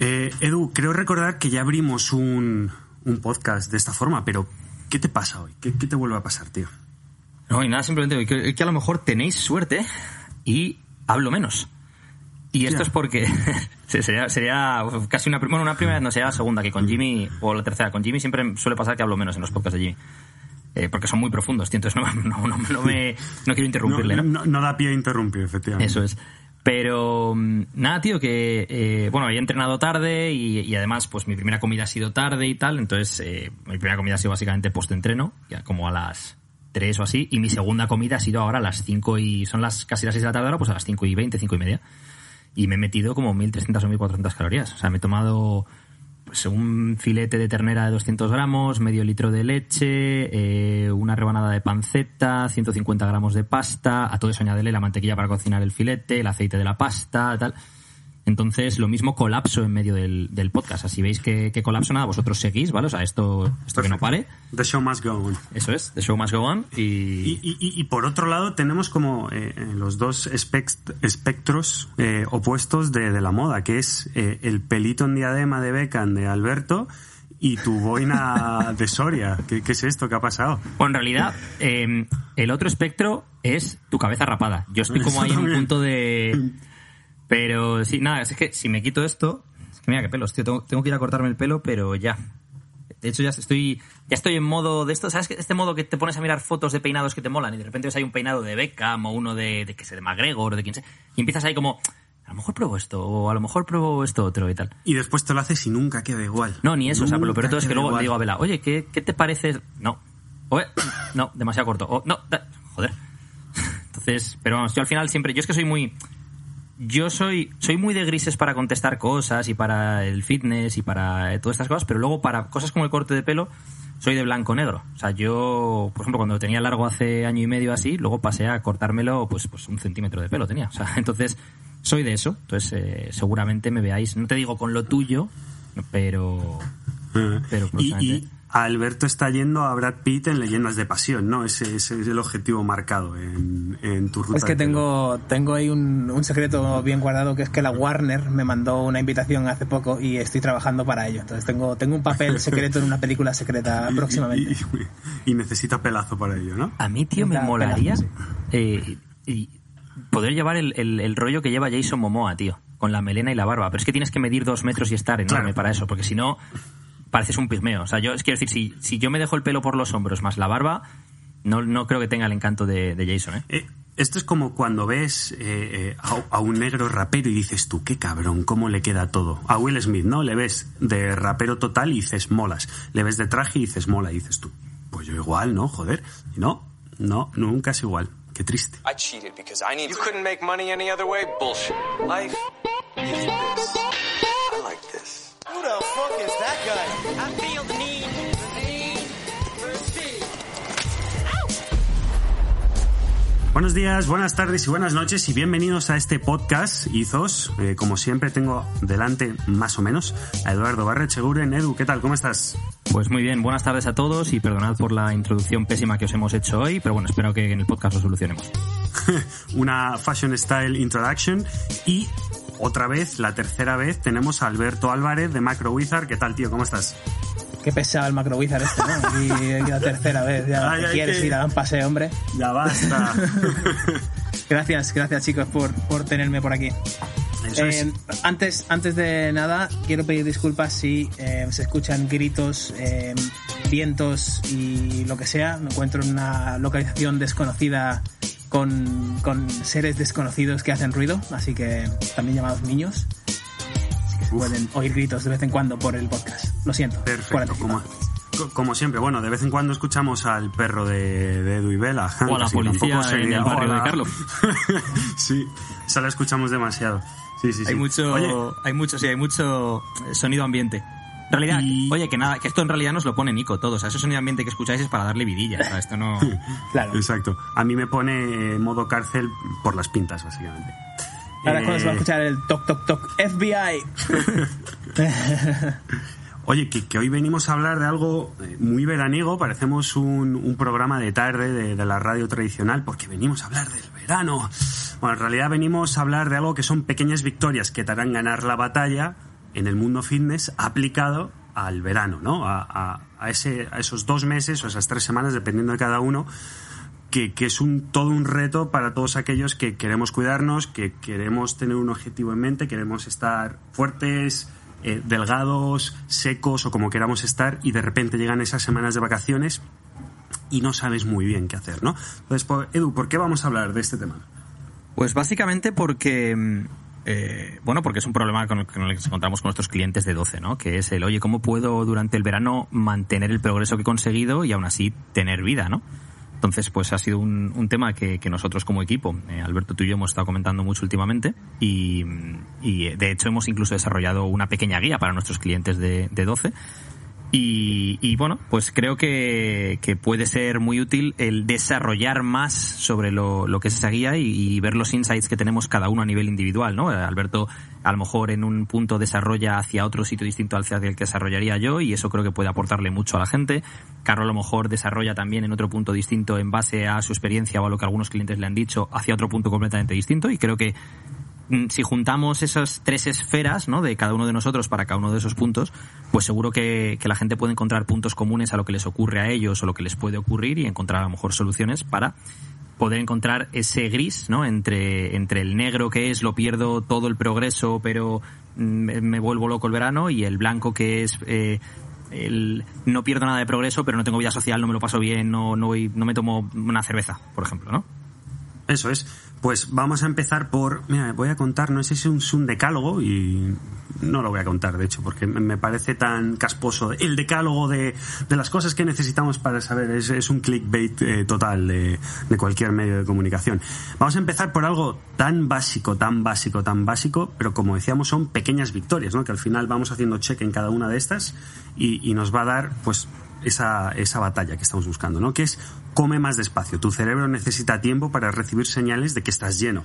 Eh, Edu, creo recordar que ya abrimos un, un podcast de esta forma, pero ¿qué te pasa hoy? ¿Qué, qué te vuelve a pasar, tío? No, y nada, simplemente que, que a lo mejor tenéis suerte y hablo menos. Y esto Ya. es porque sería, sería casi una, bueno, una primera vez, no sería la segunda, que con Jimmy, o la tercera, con Jimmy siempre suele pasar que hablo menos en los podcasts de Jimmy. Eh, porque son muy profundos, tío, entonces no, no, no, no me, quiero interrumpirle, no da pie a interrumpir, efectivamente. Eso es. Pero mm, nada, tío, que eh, bueno, había entrenado tarde y, y además, pues mi primera comida ha sido tarde y tal. Entonces, eh, mi primera comida ha sido básicamente post-entreno, ya como a las 3 o así. Y mi segunda comida ha sido ahora a las 5 y. Son las casi las 6 de la tarde ahora, pues a las 5 y 20, 5 y media. Y me he metido como 1300 o 1400 calorías. O sea, me he tomado pues un filete de ternera de 200 gramos, medio litro de leche, eh, una rebanada de panceta, 150 gramos de pasta, a todo eso añádele la mantequilla para cocinar el filete, el aceite de la pasta, tal. Entonces, lo mismo colapso en medio del, del podcast. Así veis que, que colapso, nada, vosotros seguís, ¿vale? O sea, esto, esto que no pare. The show must go on. Eso es, the show must go on. Y, Y, y- por otro lado tenemos como eh, los dos espect- espectros eh, opuestos de, de la moda, que es eh, el pelito en diadema de Beckham de Alberto y tu boina de Soria. ¿Qué, qué es esto? ¿Qué ha pasado? Bueno, en realidad, eh, el otro espectro es tu cabeza rapada. Yo estoy como ahí en un punto de... Pero sí, nada, es que si me quito esto... Es que mira qué pelos, tío. Tengo, tengo que ir a cortarme el pelo, pero ya. De hecho, ya estoy, ya estoy en modo de esto. ¿Sabes? Este modo que te pones a mirar fotos de peinados que te molan y de repente ves ahí un peinado de Beckham o uno de, de que sé, de McGregor o de quien sea. Y empiezas ahí como... A lo mejor pruebo esto o a lo mejor pruebo esto otro y tal. Y después te lo haces y nunca queda igual. No, ni eso, o sea, pero lo peor todo es que luego le digo a igual. Vela, oye, ¿qué, qué te parece? No. Oye, no, demasiado corto. O, no, da- joder. Entonces, pero vamos, yo al final siempre, yo es que soy muy, yo soy, soy muy de grises para contestar cosas y para el fitness y para eh, todas estas cosas, pero luego para cosas como el corte de pelo, soy de blanco-negro. O sea, yo, por ejemplo, cuando lo tenía largo hace año y medio así, luego pasé a cortármelo, pues, pues un centímetro de pelo tenía. O sea, entonces, soy de eso. Entonces, eh, seguramente me veáis, no te digo con lo tuyo, pero, Eh, pero y Alberto está yendo a Brad Pitt en Leyendas de Pasión, ¿no? Ese, ese es el objetivo marcado en, en tu ruta. Es que tengo, tengo ahí un, un secreto bien guardado que es que la Warner me mandó una invitación hace poco y estoy trabajando para ello. Entonces tengo, tengo un papel secreto en una película secreta próximamente. Y, y- y necesita pelazo para ello, ¿no? A mí, tío, me molaría eh, y poder llevar el, el- el rollo que lleva Jason Momoa, tío, con la melena y la barba. Pero es que tienes que medir dos metros y estar enorme Claro. para eso, porque si no, pareces un pigmeo. O sea, yo, es quiero decir, si, si yo me dejo el pelo por los hombros más la barba, no, no creo que tenga el encanto de, de Jason, ¿eh? Eh, esto es como cuando ves eh, eh, a, a un negro rapero y dices tú, qué cabrón, cómo le queda todo. A Will Smith, ¿no? Le ves de rapero total y dices molas. Le ves de traje y dices mola y dices tú, pues yo igual, ¿no? Joder. Y no, no, nunca es igual. Qué triste. I cheated because I need. You couldn't make money any other way. Bullshit. Life is this. I like this. Who the fuck is that guy? I feel the need, the need for speed. Buenos días, buenas tardes y buenas noches y bienvenidos a este podcast Izos. Eh, como siempre tengo delante más o menos a Eduardo Barrecheguren. Edu, ¿qué tal? ¿Cómo estás? Pues muy bien, buenas tardes a todos y perdonad por la introducción pésima que os hemos hecho hoy, pero bueno, espero que en el podcast lo solucionemos. Una Fashion Style Introduction y otra vez, la tercera vez, tenemos a Alberto Álvarez de Macro Wizard. ¿Qué tal, tío? ¿Cómo estás? Qué pesado el Macro Wizard este, ¿no? Y, y la tercera vez. Ya, Ay, ¿qué ay, quieres que- ir a un paseo, hombre? Ya basta. Gracias, gracias chicos por, por tenerme por aquí. Eh, antes, antes de nada, quiero pedir disculpas si eh, se escuchan gritos, eh, vientos y lo que sea. Me encuentro en una localización desconocida con, con seres desconocidos que hacen ruido, así que también llamados niños. Así que se pueden oír gritos de vez en cuando por el podcast. Lo siento. Perfecto, como, co- como siempre. Bueno, de vez en cuando escuchamos al perro de, de Edu y Vela. O a la policía tampoco en sería- el barrio de Hola. Carlos. sí, esa la escuchamos demasiado. Sí, sí, sí. Hay mucho, Oye, hay mucho, sí, hay mucho sonido ambiente. En realidad, Y- oye, que nada, que esto en realidad nos lo pone Nico todo. O sea, ese sonido ambiente que escucháis es para darle vidilla. O sea, esto no. Claro. Exacto. A mí me pone eh, modo cárcel por las pintas, básicamente. Ahora es cuando se va a Eh, escuchar el toc toc toc FBI. Oye, que, que hoy venimos a hablar de algo eh, muy veraniego, parecemos un, un programa de tarde de, de la radio tradicional, porque venimos a hablar del verano. Bueno, en realidad venimos a hablar de algo que son pequeñas victorias que te harán ganar la batalla en el mundo fitness aplicado al verano, ¿no? A, ese, a esos dos meses o esas tres semanas, dependiendo de cada uno, que, es un, todo un reto para todos aquellos que queremos cuidarnos, que queremos tener un objetivo en mente, queremos estar fuertes, eh, delgados, secos o como queramos estar y de repente llegan esas semanas de vacaciones y no sabes muy bien qué hacer, ¿no? Entonces, por- Edu, ¿por qué vamos a hablar de este tema? Pues básicamente porque, mm, eh, bueno, porque es un problema con el que nos encontramos con nuestros clientes de 12, ¿no? Que es el, oye, ¿cómo puedo durante el verano mantener el progreso que he conseguido y aún así tener vida, ¿no? Entonces, pues ha sido un, tema que, nosotros como equipo, eh, Alberto, tú y yo hemos estado comentando mucho últimamente y, y, eh, de hecho hemos incluso desarrollado una pequeña guía para nuestros clientes de, de 12 y, y, bueno, pues creo que, que puede ser muy útil el desarrollar más sobre lo, lo que es esa guía y, ver los insights que tenemos cada uno a nivel individual, ¿no? Alberto a lo mejor en un punto desarrolla hacia otro sitio distinto al el que desarrollaría yo y eso creo que puede aportarle mucho a la gente. Carlos a lo mejor desarrolla también en otro punto distinto en base a su experiencia o a lo que algunos clientes le han dicho hacia otro punto completamente distinto y creo que si juntamos esas tres esferas ¿no? de cada uno de nosotros para cada uno de esos puntos, pues seguro que, que la gente puede encontrar puntos comunes a lo que les ocurre a ellos o lo que les puede ocurrir y encontrar a lo mejor soluciones para poder encontrar ese gris, ¿no? Entre, entre el negro que es lo pierdo todo el progreso, pero mm, me, me vuelvo loco el verano, y el blanco que es eh, el no pierdo nada de progreso, pero no tengo vida social, no me lo paso bien, no, no, voy, no me tomo una cerveza, por ejemplo, ¿no? Eso es. Pues vamos a empezar por. Mira, voy a contar, no sé si es un decálogo y no lo voy a contar, de hecho, porque me parece tan casposo. El decálogo de, las cosas que necesitamos para saber es, es un clickbait eh, total de, de cualquier medio de comunicación. Vamos a empezar por algo tan básico, tan básico, tan básico, pero como decíamos, son pequeñas victorias, ¿no? Que al final vamos haciendo check en cada una de estas y, y nos va a dar, pues, esa, esa batalla que estamos buscando, ¿no? Que es come más despacio. Tu cerebro necesita tiempo para recibir señales de que estás lleno.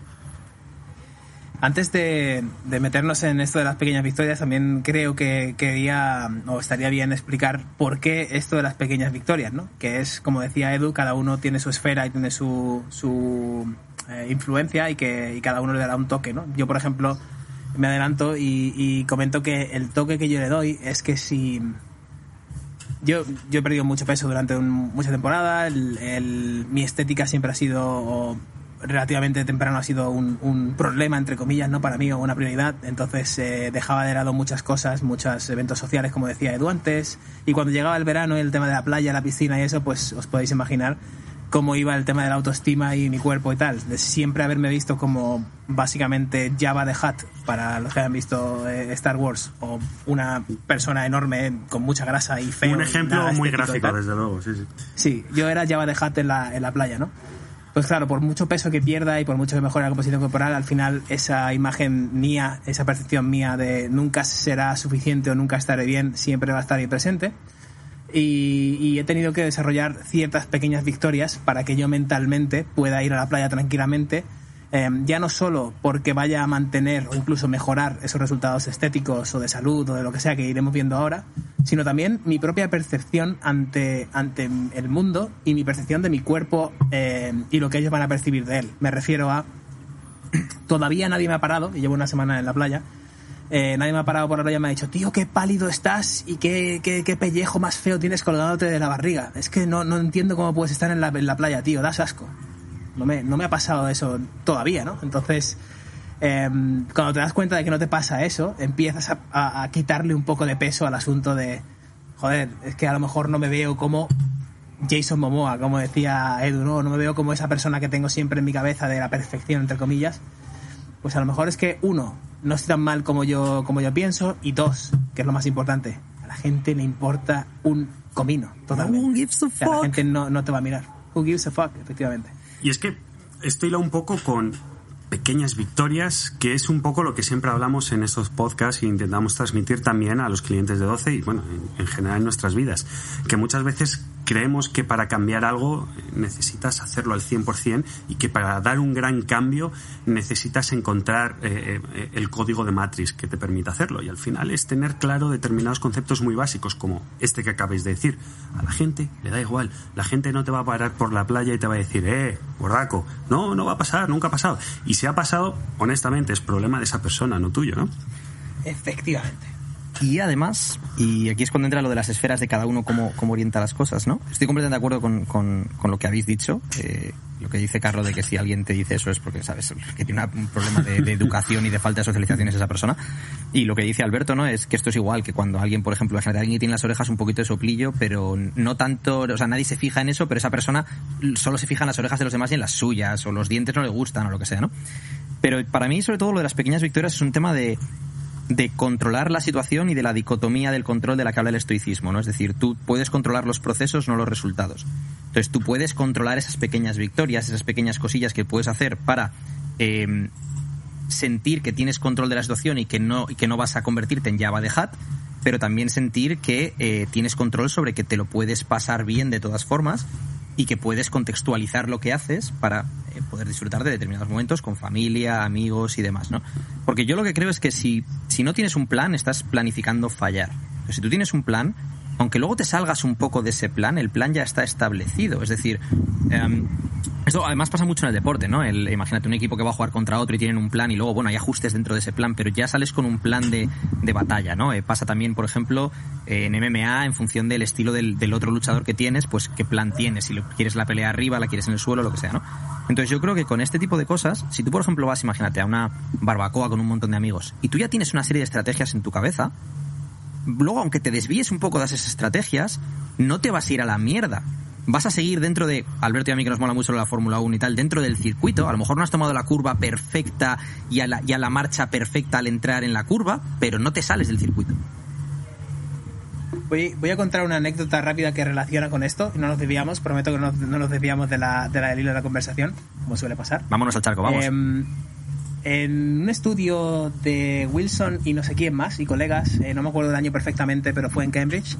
Antes de, de meternos en esto de las pequeñas victorias, también creo que quería o estaría bien explicar por qué esto de las pequeñas victorias, ¿no? Que es, como decía Edu, cada uno tiene su esfera y tiene su, su eh, influencia y que y cada uno le dará un toque, ¿no? Yo, por ejemplo, me adelanto y, y comento que el toque que yo le doy es que si yo, yo he perdido mucho peso durante un- mucha temporada. El, mi estética siempre ha sido, relativamente temprano, ha sido un, problema, entre comillas, no para mí, o una prioridad. Entonces eh, dejaba de lado muchas cosas, muchos eventos sociales, como decía Edu antes. Y cuando llegaba el verano el tema de la playa, la piscina y eso, pues os podéis imaginar cómo iba el tema de la autoestima y mi cuerpo y tal. De siempre haberme visto como básicamente Java de Hutt, para los que hayan visto eh, Star Wars, o una persona enorme con mucha grasa y feo. un ejemplo muy gráfico, desde luego, sí, sí. Sí, yo era Java de Hutt en la, en la playa, ¿no? Pues claro, por mucho peso que pierda y por mucho que mejore la composición corporal, al final esa imagen mía, esa percepción mía de nunca será suficiente o nunca estaré bien, siempre va a estar ahí presente. Y, he tenido que desarrollar ciertas pequeñas victorias para que yo mentalmente pueda ir a la playa tranquilamente, eh, ya no solo porque vaya a mantener o incluso mejorar esos resultados estéticos o de salud o de lo que sea que iremos viendo ahora, sino también mi propia percepción ante, ante el mundo y mi percepción de mi cuerpo eh, y lo que ellos van a percibir de él. Me refiero a todavía nadie me ha parado, y llevo una semana en la playa, eh, nadie me ha parado por la y me ha dicho, tío, qué pálido estás y qué, qué, pellejo más feo tienes colgándote de la barriga. Es que no, no entiendo cómo puedes estar en la, en la playa, tío, das asco. No me, no me ha pasado eso todavía, ¿no? Entonces, eh, cuando te das cuenta de que no te pasa eso, empiezas a, a- a quitarle un poco de peso al asunto de, joder, es que a lo mejor no me veo como Jason Momoa, como decía Edu, no, no me veo como esa persona que tengo siempre en mi cabeza de la perfección, entre comillas. Pues a lo mejor es que, uno, no estoy tan mal como yo, como yo pienso, y dos, que es lo más importante, a la gente le importa un comino, totalmente. Who gives a O sea, la fuck? gente no, no te va a mirar. Who gives a fuck, efectivamente. Y es que esto hila un poco con pequeñas victorias, que es un poco lo que siempre hablamos en estos podcasts e intentamos transmitir también a los clientes de 12 y, bueno, en, en general en nuestras vidas. Que muchas veces creemos que para cambiar algo necesitas hacerlo al 100% y que para dar un gran cambio necesitas encontrar eh, eh, el código de Matrix que te permita hacerlo. Y al final es tener claro determinados conceptos muy básicos, como este que acabáis de decir. A la gente le da igual. La gente no te va a parar por la playa y te va a decir, eh, borraco. No, no va a pasar, nunca ha pasado. Y si ha pasado, honestamente, es problema de esa persona, no tuyo, ¿no? Efectivamente. Y además, y aquí es cuando entra lo de las esferas de cada uno, cómo, cómo orienta las cosas, ¿no? Estoy completamente de acuerdo con, con, con lo que habéis dicho. Eh, lo que dice Carlos de que si alguien te dice eso es porque, ¿sabes? Que tiene un problema de, educación y de falta de socialización es esa persona. Y lo que dice Alberto, ¿no? Es que esto es igual que cuando alguien, por ejemplo, imagínate, alguien tiene las orejas un poquito de soplillo, pero no tanto, o sea, nadie se fija en eso, pero esa persona solo se fija en las orejas de los demás y en las suyas, o los dientes no le gustan, o lo que sea, ¿no? Pero para mí, sobre todo, lo de las pequeñas victorias es un tema de, de controlar la situación y de la dicotomía del control de la que habla el estoicismo, ¿no? Es decir, tú puedes controlar los procesos, no los resultados. Entonces, tú puedes controlar esas pequeñas victorias, esas pequeñas cosillas que puedes hacer para eh, sentir que tienes control de la situación y que no, y que no vas a convertirte en Java de Hat, pero también sentir que eh, tienes control sobre que te lo puedes pasar bien de todas formas y que puedes contextualizar lo que haces para poder disfrutar de determinados momentos con familia, amigos y demás, ¿no? Porque yo lo que creo es que si, si no tienes un plan, estás planificando fallar. Pero si tú tienes un plan, aunque luego te salgas un poco de ese plan, el plan ya está establecido. Es decir, em, esto además pasa mucho en el deporte, ¿no? El, imagínate un equipo que va a jugar contra otro y tienen un plan y luego, bueno, hay ajustes dentro de ese plan, pero ya sales con un plan de, de batalla, ¿no? Eh, pasa también, por ejemplo, eh, en MMA, en función del estilo del, del otro luchador que tienes, pues qué plan tienes, si lo- quieres la pelea arriba, la quieres en el suelo, lo que sea, ¿no? Entonces yo creo que con este tipo de cosas, si tú, por ejemplo, vas, imagínate, a una barbacoa con un montón de amigos y tú ya tienes una serie de estrategias en tu cabeza, luego, aunque te desvíes un poco de esas estrategias, no te vas a ir a la mierda. Vas a seguir dentro de, Alberto y a mí que nos mola mucho la Fórmula 1 y tal, dentro del circuito. A lo mejor no has tomado la curva perfecta y a la, y a la marcha perfecta al entrar en la curva, pero no te sales del circuito. Voy, voy a contar una anécdota rápida que relaciona con esto y no nos desviamos, prometo que no, no nos desviamos de la, de la del hilo de la conversación, como suele pasar. Vámonos al charco, vamos. Em, en un estudio de Wilson y no sé quién más, y colegas, eh, no me acuerdo del año perfectamente, pero fue en Cambridge,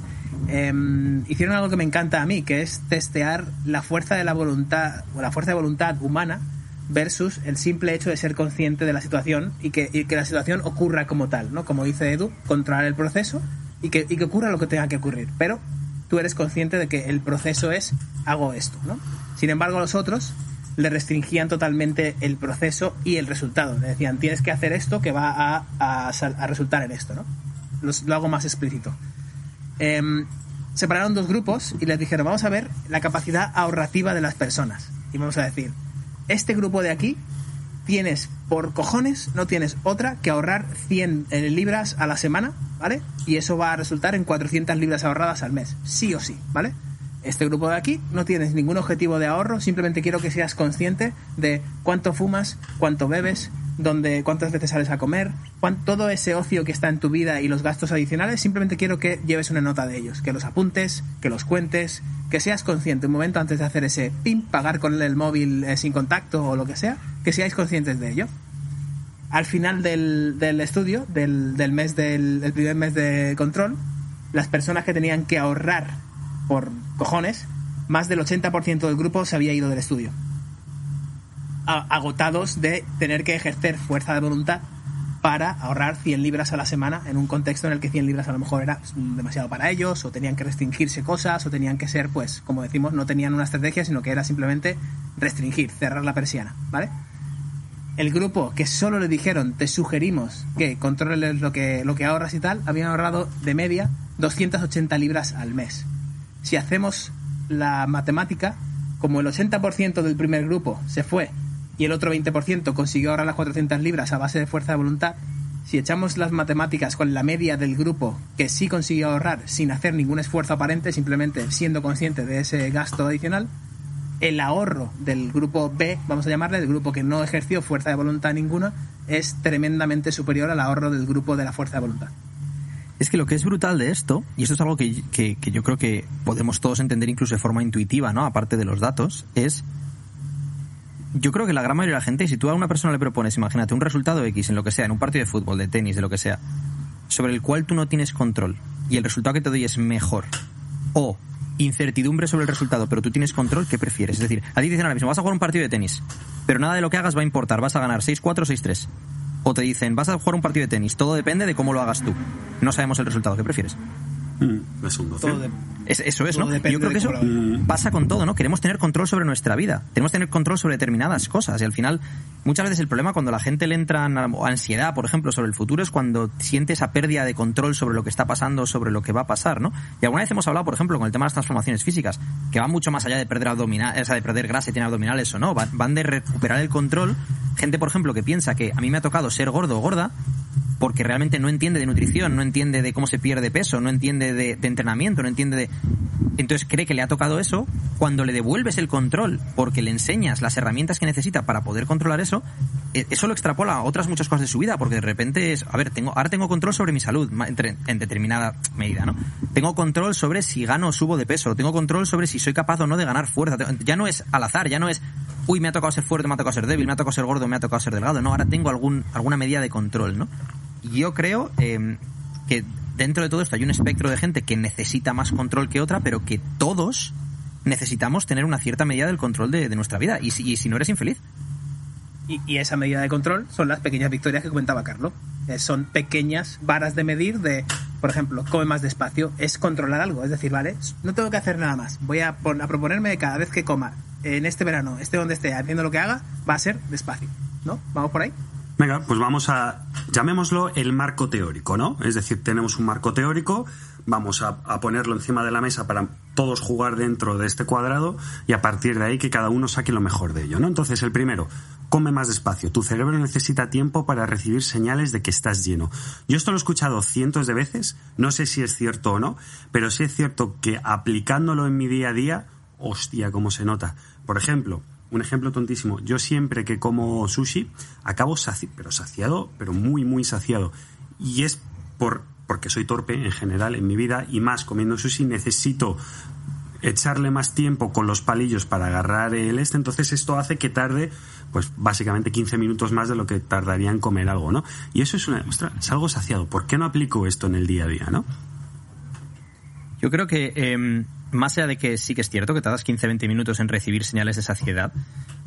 em, hicieron algo que me encanta a mí, que es testear la fuerza de la voluntad, o la fuerza de voluntad humana versus el simple hecho de ser consciente de la situación y que, y que la situación ocurra como tal, ¿no? Como dice Edu, controlar el proceso y que, y que ocurra lo que tenga que ocurrir. Pero tú eres consciente de que el proceso es hago esto, ¿no? Sin embargo, los otros le restringían totalmente el proceso y el resultado. Le decían, tienes que hacer esto que va a, a a resultar en esto, ¿no? Lo hago más explícito. Em, separaron dos grupos y les dijeron, vamos a ver la capacidad ahorrativa de las personas. Y vamos a decir, este grupo de aquí tienes por cojones, no tienes otra que ahorrar 100 eh, libras a la semana, ¿vale? Y eso va a resultar en 400 libras ahorradas al mes, sí o sí, ¿vale? Este grupo de aquí no tienes ningún objetivo de ahorro, simplemente quiero que seas consciente de cuánto fumas, cuánto bebes, dónde, cuántas veces sales a comer, cuán- todo ese ocio que está en tu vida y los gastos adicionales, simplemente quiero que lleves una nota de ellos, que los apuntes, que los cuentes, que seas consciente un momento antes de hacer ese pin, pagar con el móvil eh, sin contacto o lo que sea, que seáis conscientes de ello. Al final del, del estudio, del, del mes del, del primer mes de control, las personas que tenían que ahorrar por cojones, más del 80% del grupo se había ido del estudio. Agotados de tener que ejercer fuerza de voluntad para ahorrar 100 libras a la semana en un contexto en el que 100 libras a lo mejor era demasiado para ellos, o tenían que restringirse cosas, o tenían que ser, pues, como decimos, no tenían una estrategia, sino que era simplemente restringir, cerrar la persiana, ¿vale? el grupo que solo le dijeron te sugerimos que controles lo que, lo que ahorras y tal, habían ahorrado de media 280 libras al mes. Si hacemos la matemática, como el 80% del primer grupo se fue y el otro 20% consiguió ahorrar las 400 libras a base de fuerza de voluntad, si echamos las matemáticas con la media del grupo que sí consiguió ahorrar sin hacer ningún esfuerzo aparente, simplemente siendo consciente de ese gasto adicional, el ahorro del grupo B, vamos a llamarle, del grupo que no ejerció fuerza de voluntad ninguna, es tremendamente superior al ahorro del grupo de la fuerza de voluntad. Es que lo que es brutal de esto, y esto es algo que, que- yo creo que podemos todos entender incluso de forma intuitiva, ¿no? Aparte de los datos, es. Yo creo que la gran mayoría de la gente, si tú a una persona le propones, imagínate, un resultado X en lo que sea, en un partido de fútbol, de tenis, de lo que sea, sobre el cual tú no tienes control, y el resultado que te doy es mejor, o incertidumbre sobre el resultado, pero tú tienes control, ¿qué prefieres? Es decir, a ti te dicen ahora mismo, vas a jugar un partido de tenis, pero nada de lo que hagas va a importar, vas a ganar 6-4 o 6-3. O te dicen, vas a jugar un partido de tenis, todo depende de cómo lo hagas tú. No sabemos el resultado, ¿qué prefieres? Mm, es un 12. Todo de- Es- eso es, ¿no? Todo Yo creo que eso veas. pasa con todo, ¿no? Queremos tener control sobre nuestra vida, tenemos que tener control sobre determinadas cosas y al final muchas veces el problema cuando la gente le entra a ansiedad, por ejemplo, sobre el futuro es cuando siente esa pérdida de control sobre lo que está pasando, sobre lo que va a pasar, ¿no? Y alguna vez hemos hablado, por ejemplo, con el tema de las transformaciones físicas, que van mucho más allá de perder abdominales, o sea, de perder grasa y tener abdominales o no, van, van de recuperar el control. Gente, por ejemplo, que piensa que a mí me ha tocado ser gordo o gorda porque realmente no entiende de nutrición, no entiende de cómo se pierde peso, no entiende de, de entrenamiento, no entiende de... Entonces cree que le ha tocado eso, cuando le devuelves el control, porque le enseñas las herramientas que necesita para poder controlar eso, eh, eso lo extrapola a otras muchas cosas de su vida, porque de repente es, a ver, tengo, ahora tengo control sobre mi salud, en determinada medida, ¿no? Tengo control sobre si gano o subo de peso, tengo control sobre si soy capaz o no de ganar fuerza, ya no es al azar, ya no es, uy, me ha tocado ser fuerte, me ha tocado ser débil, me ha tocado ser gordo, me ha tocado ser delgado, no, ahora tengo algún, alguna medida de control, ¿no? Yo creo eh, que dentro de todo esto hay un espectro de gente que necesita más control que otra, pero que todos necesitamos tener una cierta medida del control de, nuestra vida. Y si, no eres infeliz, Y, esa medida de control son las pequeñas victorias que comentaba Carlos. Eh, son pequeñas varas de medir de, por ejemplo, come más despacio, es controlar algo. Es decir, vale, no tengo que hacer nada más. Voy a, a proponerme cada vez que coma en este verano, esté donde esté, haciendo lo que haga, va a ser despacio. ¿No? ¿Vamos por ahí? Venga, pues vamos a, llamémoslo el marco teórico, ¿no? Es decir, tenemos un marco teórico, vamos a, ponerlo encima de la mesa para todos jugar dentro de este cuadrado y a partir de ahí que cada uno saque lo mejor de ello, ¿no? Entonces, el primero, come más despacio. Tu cerebro necesita tiempo para recibir señales de que estás lleno. Yo esto lo he escuchado cientos de veces, no sé si es cierto o no, pero sí es cierto que aplicándolo en mi día a día, hostia, cómo se nota. Por ejemplo, un ejemplo tontísimo. Yo siempre que como sushi acabo pero saciado, pero muy, muy saciado. Y es por, porque soy torpe en general en mi vida y más comiendo sushi necesito echarle más tiempo con los palillos para agarrar el este, entonces esto hace que tarde, pues básicamente 15 minutos más de lo que tardaría en comer algo, ¿no? Y eso es una, es algo saciado. ¿Por qué no aplico esto en el día a día, no? yo creo que eh, más allá de que sí que es cierto que tardas 15-20 minutos en recibir señales de saciedad,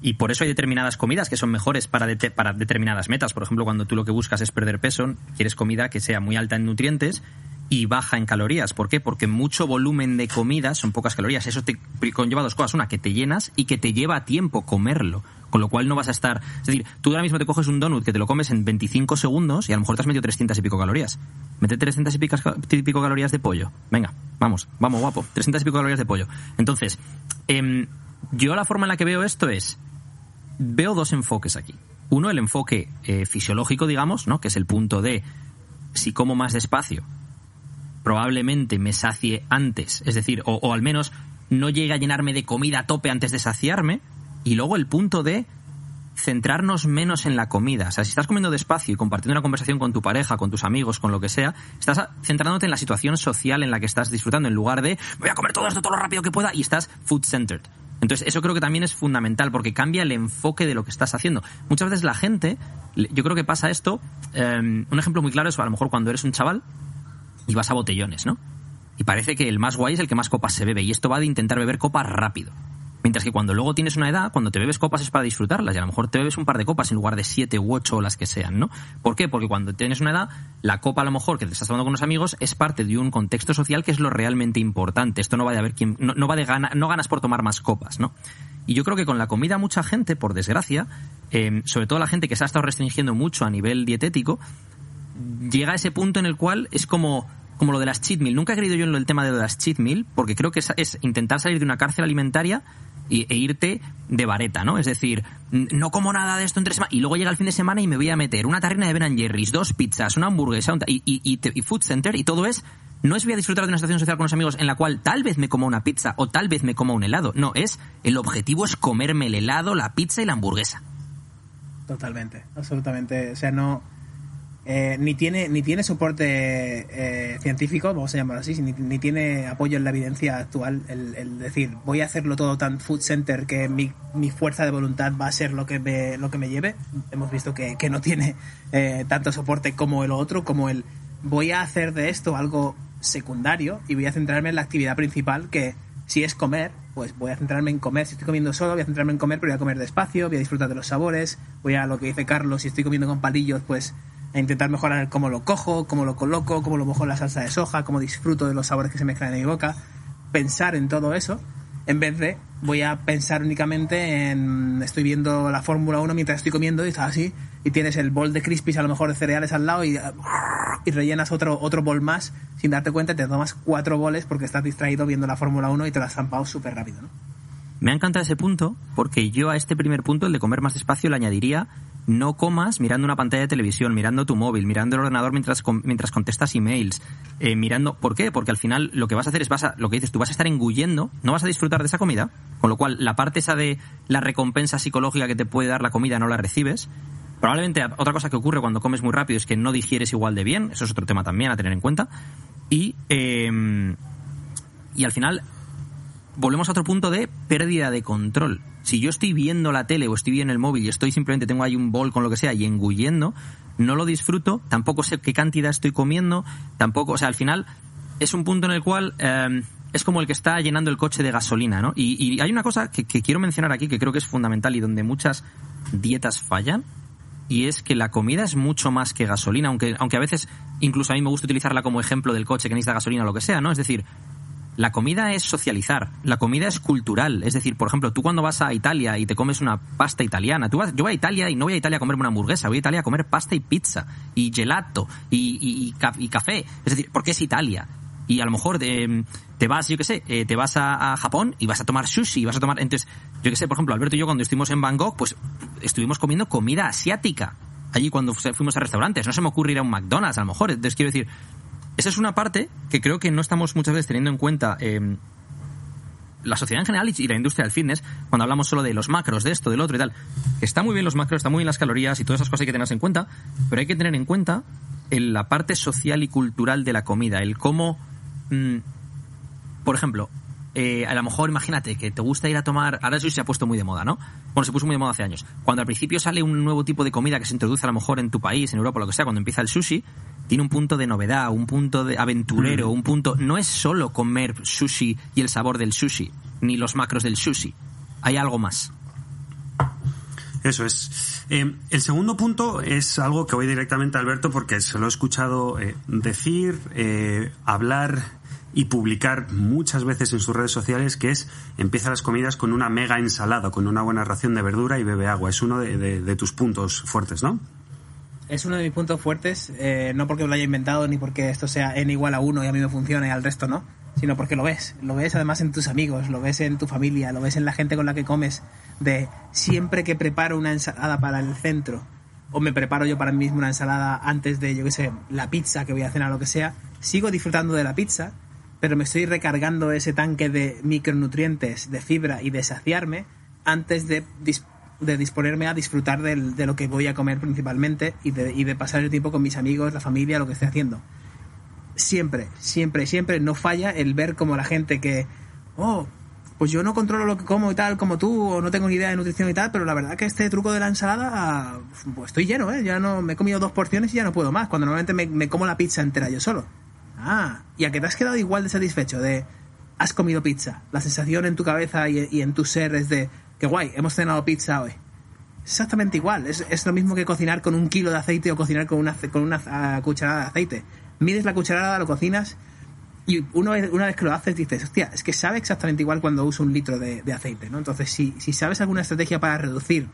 y por eso hay determinadas comidas que son mejores para, para determinadas metas. Por ejemplo, cuando tú lo que buscas es perder peso, quieres comida que sea muy alta en nutrientes y baja en calorías. ¿Por qué? Porque mucho volumen de comida son pocas calorías. Eso te conlleva dos cosas. Una, que te llenas y que te lleva tiempo comerlo. Con lo cual no vas a estar... Es decir, tú ahora mismo te coges un donut que te lo comes en 25 segundos y a lo mejor te has metido 300 y pico calorías. Mete 300 y pico, calorías de pollo. Venga, vamos, vamos, guapo. 300 y pico calorías de pollo. Entonces, em, yo la forma en la que veo esto es... Veo dos enfoques aquí. Uno, el enfoque eh, fisiológico, digamos, ¿no? Que es el punto de si como más despacio, probablemente me sacie antes, es decir, o, o al menos no llegue a llenarme de comida a tope antes de saciarme, y luego el punto de centrarnos menos en la comida. O sea, si estás comiendo despacio y compartiendo una conversación con tu pareja, con tus amigos, con lo que sea, estás centrándote en la situación social en la que estás disfrutando, en lugar de voy a comer todo esto todo lo rápido que pueda y estás food-centered. Entonces, eso creo que también es fundamental porque cambia el enfoque de lo que estás haciendo. Muchas veces la gente, yo creo que pasa esto, eh, un ejemplo muy claro es a lo mejor cuando eres un chaval y vas a botellones, ¿no? Y parece que el más guay es el que más copas se bebe. Y esto va de intentar beber copas rápido. Mientras que cuando luego tienes una edad, cuando te bebes copas es para disfrutarlas. Y a lo mejor te bebes un par de copas en lugar de siete u ocho o las que sean, ¿no? ¿Por qué? Porque cuando tienes una edad, la copa a lo mejor que te estás tomando con unos amigos es parte de un contexto social que es lo realmente importante. Esto no va de haber quién, no, no va de gana, no ganas por tomar más copas, ¿no? Y yo creo que con la comida mucha gente, por desgracia, eh, sobre todo la gente que se ha estado restringiendo mucho a nivel dietético, llega a ese punto en el cual es como, como lo de las cheat meal. Nunca he creído yo en del tema de las cheat meal, porque creo que es, intentar salir de una cárcel alimentaria e irte de vareta, ¿no? Es decir, no como nada de esto entre semana y luego llega el fin de semana y me voy a meter una tarrina de Ben Jerry's, dos pizzas, una hamburguesa y, food center y todo es no es voy a disfrutar de una situación social con los amigos en la cual tal vez me coma una pizza o tal vez me coma un helado. No, es el objetivo es comerme el helado, la pizza y la hamburguesa. Totalmente, absolutamente. O sea, no. Eh, ni tiene ni tiene soporte eh, científico, vamos a llamarlo así, ni, ni tiene apoyo en la evidencia actual el, decir voy a hacerlo todo tan food center que mi, mi fuerza de voluntad va a ser lo que me, lo que me lleve. Hemos visto que, que no tiene eh, tanto soporte como el otro, como el voy a hacer de esto algo secundario y voy a centrarme en la actividad principal que si es comer, pues voy a centrarme en comer. Si estoy comiendo solo, voy a centrarme en comer, pero voy a comer despacio, voy a disfrutar de los sabores, voy a lo que dice Carlos, si estoy comiendo con palillos, pues a intentar mejorar cómo lo cojo, cómo lo coloco, cómo lo mojo en la salsa de soja, cómo disfruto de los sabores que se mezclan en mi boca, pensar en todo eso, en vez de voy a pensar únicamente en estoy viendo la Fórmula 1 mientras estoy comiendo y así y tienes el bol de crispies a lo mejor de cereales al lado y, y rellenas otro otro bol más sin darte cuenta te tomas cuatro boles porque estás distraído viendo la Fórmula 1 y te lo has zampado súper rápido, ¿no? Me ha encantado ese punto porque yo a este primer punto, el de comer más despacio, le añadiría no comas mirando una pantalla de televisión, mirando tu móvil, mirando el ordenador mientras, mientras contestas emails, eh, mirando... ¿Por qué? Porque al final lo que vas a hacer es, vas a, lo que dices, tú vas a estar engullendo, no vas a disfrutar de esa comida, con lo cual la parte esa de la recompensa psicológica que te puede dar la comida no la recibes. Probablemente otra cosa que ocurre cuando comes muy rápido es que no digieres igual de bien, eso es otro tema también a tener en cuenta. Y, eh, y al final volvemos a otro punto de pérdida de control. Si yo estoy viendo la tele o estoy viendo el móvil y estoy simplemente tengo ahí un bol con lo que sea y engullendo, no lo disfruto, tampoco sé qué cantidad estoy comiendo, tampoco, o sea, al final es un punto en el cual eh, es como el que está llenando el coche de gasolina, ¿no? Y, y hay una cosa que, que quiero mencionar aquí que creo que es fundamental y donde muchas dietas fallan, y es que la comida es mucho más que gasolina, aunque, aunque a veces incluso a mí me gusta utilizarla como ejemplo del coche que necesita gasolina o lo que sea, ¿no? Es decir, la comida es socializar, la comida es cultural. Es decir, por ejemplo, tú cuando vas a Italia y te comes una pasta italiana, tú vas, yo voy a Italia y no voy a Italia a comerme una hamburguesa, voy a Italia a comer pasta y pizza, y gelato, y, y- y ca- y café. Es decir, porque es Italia. Y a lo mejor eh, te vas, yo qué sé, eh, te vas a, Japón y vas a tomar sushi, y vas a tomar... Entonces, yo qué sé, por ejemplo, Alberto y yo cuando estuvimos en Bangkok, pues estuvimos comiendo comida asiática. Allí cuando fu- fuimos a restaurantes. No se me ocurre ir a un McDonald's, a lo mejor. Entonces, quiero decir, esa es una parte que creo que no estamos muchas veces teniendo en cuenta eh, la sociedad en general y la industria del fitness, cuando hablamos solo de los macros, de esto, del otro y tal. Está muy bien los macros, está muy bien las calorías y todas esas cosas hay que tenerlas en cuenta, pero hay que tener en cuenta el- la parte social y cultural de la comida, el cómo, mm, por ejemplo, eh, a lo mejor imagínate que te gusta ir a tomar, ahora eso se ha puesto muy de moda, ¿no? Bueno, se puso muy de moda hace años. Cuando al principio sale un nuevo tipo de comida que se introduce a lo mejor en tu país, en Europa, lo que sea, cuando empieza el sushi, tiene un punto de novedad, un punto de aventurero, un punto, no es solo comer sushi y el sabor del sushi, ni los macros del sushi. Hay algo más. Eso es. Eh, el segundo punto es algo que voy directamente a Alberto porque se lo he escuchado eh, decir, eh, hablar y publicar muchas veces en sus redes sociales, que es empieza las comidas con una mega ensalada, con una buena ración de verdura y bebe agua. Es uno de, tus puntos fuertes, ¿no? Es uno de mis puntos fuertes, eh, no porque lo haya inventado ni porque esto sea n igual a uno y a mí me funcione y al resto no, sino porque lo ves. Lo ves además en tus amigos, lo ves en tu familia, lo ves en la gente con la que comes. De siempre que preparo una ensalada para el centro, o me preparo yo para mí mismo una ensalada antes de, yo qué sé, la pizza que voy a cenar o lo que sea, sigo disfrutando de la pizza, pero me estoy recargando ese tanque de micronutrientes, de fibra y de saciarme antes de, de disponerme a disfrutar del- de lo que voy a comer principalmente y de, y de pasar el tiempo con mis amigos, la familia, lo que esté haciendo. Siempre, siempre, siempre no falla el ver como la gente que, oh, pues yo no controlo lo que como y tal como tú, o no tengo ni idea de nutrición y tal, pero la verdad que este truco de la ensalada, pues estoy lleno, ¿eh? Ya no, me he comido dos porciones y ya no puedo más, cuando normalmente me, me como la pizza entera yo solo. Ah, y a que te has quedado igual de satisfecho de has comido pizza. La sensación en tu cabeza y, en tu ser es de que guay, hemos cenado pizza hoy. Exactamente igual, es, es lo mismo que cocinar con un kilo de aceite o cocinar con una, con una ah, cucharada de aceite. Mides la cucharada, lo cocinas y una vez, una vez que lo haces dices, hostia, es que sabe exactamente igual cuando uso un litro de, de aceite, ¿no? Entonces, si, si sabes alguna estrategia para reducir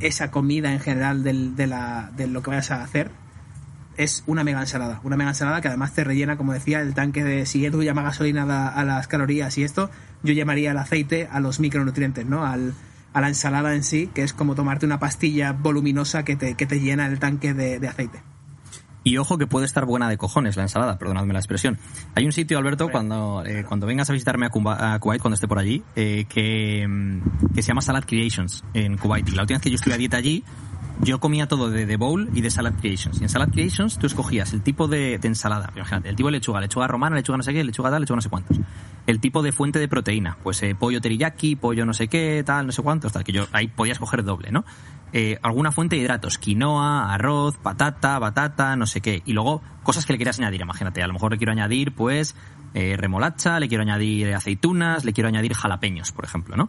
esa comida en general del- de, la, de lo que vayas a hacer, es una mega ensalada. Una mega ensalada que además te rellena, como decía, el tanque de. Si Edu llama gasolina a, la- a las calorías y esto, yo llamaría el aceite a los micronutrientes, ¿no? Al, a la ensalada en sí, que es como tomarte una pastilla voluminosa que te, que te llena el tanque de, de aceite. Y ojo que puede estar buena de cojones la ensalada, perdonadme la expresión. Hay un sitio, Alberto, cuando, eh, cuando vengas a visitarme a, Cuba- a Kuwait, cuando esté por allí, eh, que, mm, que se llama Salad Creations en Kuwait. Y la última vez que yo estuve a dieta allí, yo comía todo de, de bowl y de Salad Creations. Y en Salad Creations tú escogías el tipo de, ensalada, imagínate, el tipo de lechuga, lechuga romana, lechuga no sé qué, lechuga tal, lechuga no sé cuántos. El tipo de fuente de proteína, pues eh, pollo teriyaki, pollo no sé qué, tal, no sé cuántos, tal, que yo ahí podía escoger doble, ¿no? eh, alguna fuente de hidratos, quinoa, arroz, patata, batata, no sé qué. Y luego cosas que le quieras añadir, imagínate, a lo mejor le quiero añadir pues eh, remolacha, le quiero añadir aceitunas, le quiero añadir jalapeños, por ejemplo, ¿no?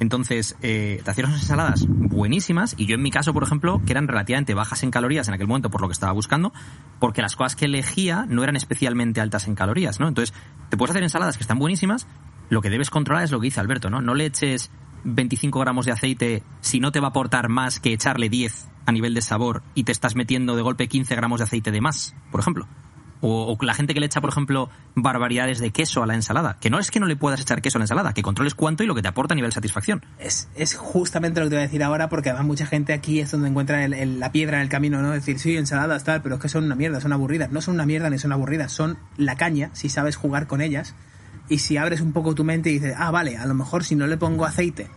Entonces, eh, te hacían unas ensaladas buenísimas y yo en mi caso, por ejemplo, que eran relativamente bajas en calorías en aquel momento por lo que estaba buscando, porque las cosas que elegía no eran especialmente altas en calorías, ¿no? Entonces, te puedes hacer ensaladas que están buenísimas, lo que debes controlar es lo que dice Alberto, ¿no? No le eches 25 gramos de aceite si no te va a aportar más que echarle 10 a nivel de sabor y te estás metiendo de golpe 15 gramos de aceite de más, por ejemplo. O, la gente que le echa, por ejemplo, barbaridades de queso a la ensalada. Que no es que no le puedas echar queso a la ensalada, que controles cuánto y lo que te aporta a nivel satisfacción. Es, es justamente lo que te voy a decir ahora, porque además mucha gente aquí es donde encuentra la piedra en el camino, ¿no? Decir, sí, ensaladas, tal, pero es que son una mierda, son aburridas. No son una mierda ni son aburridas, son la caña, si sabes jugar con ellas. Y si abres un poco tu mente y dices, ah, vale, a lo mejor si no le pongo aceite,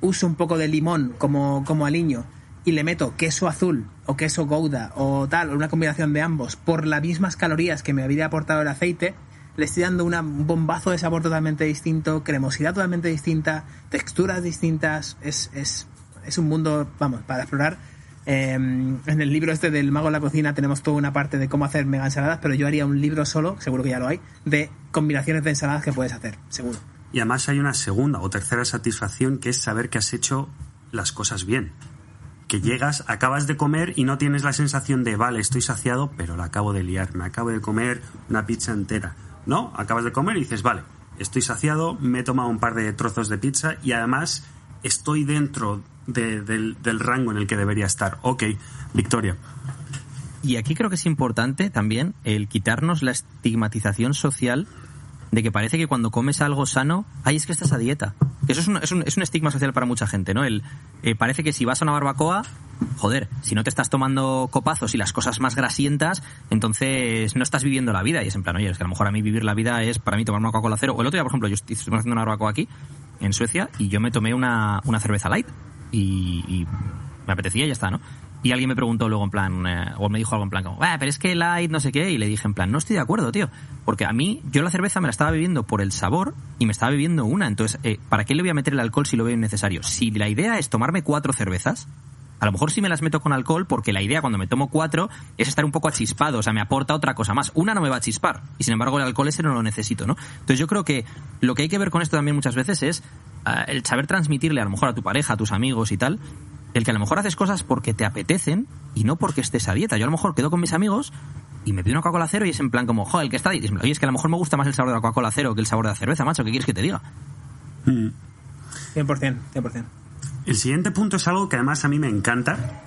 uso un poco de limón como, como aliño y le meto queso azul o queso gouda o tal, una combinación de ambos, por las mismas calorías que me habría aportado el aceite, le estoy dando un bombazo de sabor totalmente distinto, cremosidad totalmente distinta, texturas distintas, es, es, es un mundo, vamos, para explorar. Eh, en el libro este del mago de la cocina tenemos toda una parte de cómo hacer mega ensaladas, pero yo haría un libro solo, seguro que ya lo hay, de combinaciones de ensaladas que puedes hacer, seguro. Y además hay una segunda o tercera satisfacción que es saber que has hecho las cosas bien. Que llegas, acabas de comer y no tienes la sensación de, vale, estoy saciado, pero la acabo de liar, me acabo de comer una pizza entera. No, acabas de comer y dices, vale, estoy saciado, me he tomado un par de trozos de pizza y además estoy dentro de- del, del rango en el que debería estar. Ok, Victoria. Y aquí creo que es importante también el quitarnos la estigmatización social de que parece que cuando comes algo sano, ay, es que estás a dieta. Eso es un, es un, es un estigma social para mucha gente, ¿no? El, eh, parece que si vas a una barbacoa, joder, si no te estás tomando copazos y las cosas más grasientas, entonces no estás viviendo la vida. Y es en plan, oye, es que a lo mejor a mí vivir la vida es para mí tomar una Coca-Cola cero. O el otro día, por ejemplo, yo estoy haciendo una barbacoa aquí, en Suecia, y yo me tomé una, una cerveza light. Y, y me apetecía y ya está, ¿no? Y alguien me preguntó luego en plan, eh, o me dijo algo en plan como, "Ah, pero es que light, no sé qué, y le dije en plan, no estoy de acuerdo, tío. Porque a mí, yo la cerveza me la estaba bebiendo por el sabor y me estaba bebiendo una. Entonces, eh, ¿para qué le voy a meter el alcohol si lo veo innecesario? Si la idea es tomarme cuatro cervezas, a lo mejor sí me las meto con alcohol porque la idea cuando me tomo cuatro es estar un poco achispado, o sea, me aporta otra cosa más. Una no me va a chispar y sin embargo el alcohol ese no lo necesito, ¿no? Entonces yo creo que lo que hay que ver con esto también muchas veces es ah, el saber transmitirle a lo mejor a tu pareja, a tus amigos y tal, el que a lo mejor haces cosas porque te apetecen y no porque estés a dieta. Yo a lo mejor quedo con mis amigos y me pido una Coca-Cola cero y es en plan como, joder, el que está ahí, oye, es que a lo mejor me gusta más el sabor de la Coca-Cola cero que el sabor de la cerveza, macho, ¿qué quieres que te diga? 100%, 100%. El siguiente punto es algo que además a mí me encanta.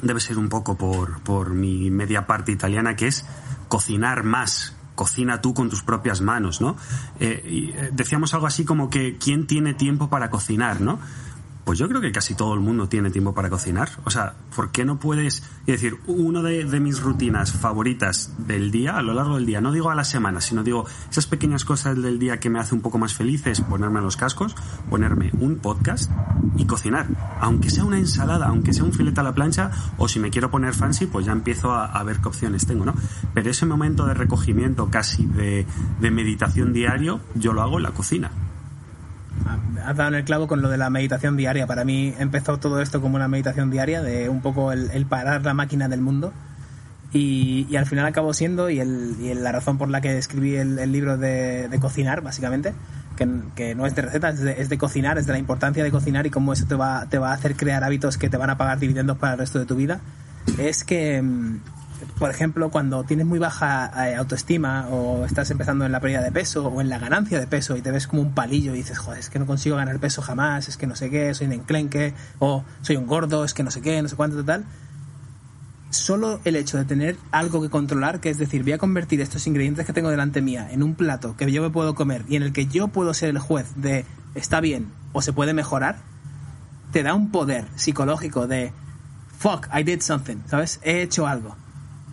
Debe ser un poco por, por mi media parte italiana, que es cocinar más. Cocina tú con tus propias manos, ¿no? Eh, y, eh, decíamos algo así como que ¿quién tiene tiempo para cocinar, no? Pues yo creo que casi todo el mundo tiene tiempo para cocinar. O sea, ¿por qué no puedes... Es decir, una de, mis rutinas favoritas del día, a lo largo del día, no digo a la semana, sino digo esas pequeñas cosas del día que me hace un poco más feliz es ponerme los cascos, ponerme un podcast y cocinar. Aunque sea una ensalada, aunque sea un filete a la plancha, o si me quiero poner fancy, pues ya empiezo a, ver qué opciones tengo, ¿no? Pero ese momento de recogimiento casi de meditación diario, yo lo hago en la cocina. Has dado en el clavo con lo de la meditación diaria. Para mí empezó todo esto como una meditación diaria, de un poco el, el parar la máquina del mundo. Y, y al final acabó siendo, y, el, y la razón por la que escribí el, el libro de, de cocinar, básicamente, que, que no es de recetas, es de, es de cocinar, es de la importancia de cocinar y cómo eso te va, te va a hacer crear hábitos que te van a pagar dividendos para el resto de tu vida, es que, mm, por ejemplo, cuando tienes muy baja eh, autoestima o estás empezando en la pérdida de peso o en la ganancia de peso y te ves como un palillo y dices, joder, es que no consigo ganar peso jamás, es que no sé qué, soy un enclenque, o soy un gordo, es que no sé qué, no sé cuánto, tal. Solo el hecho de tener algo que controlar, que es decir, voy a convertir estos ingredientes que tengo delante mía en un plato que yo me puedo comer y en el que yo puedo ser el juez de está bien o se puede mejorar, te da un poder psicológico de fuck, I did something, ¿sabes? He hecho algo.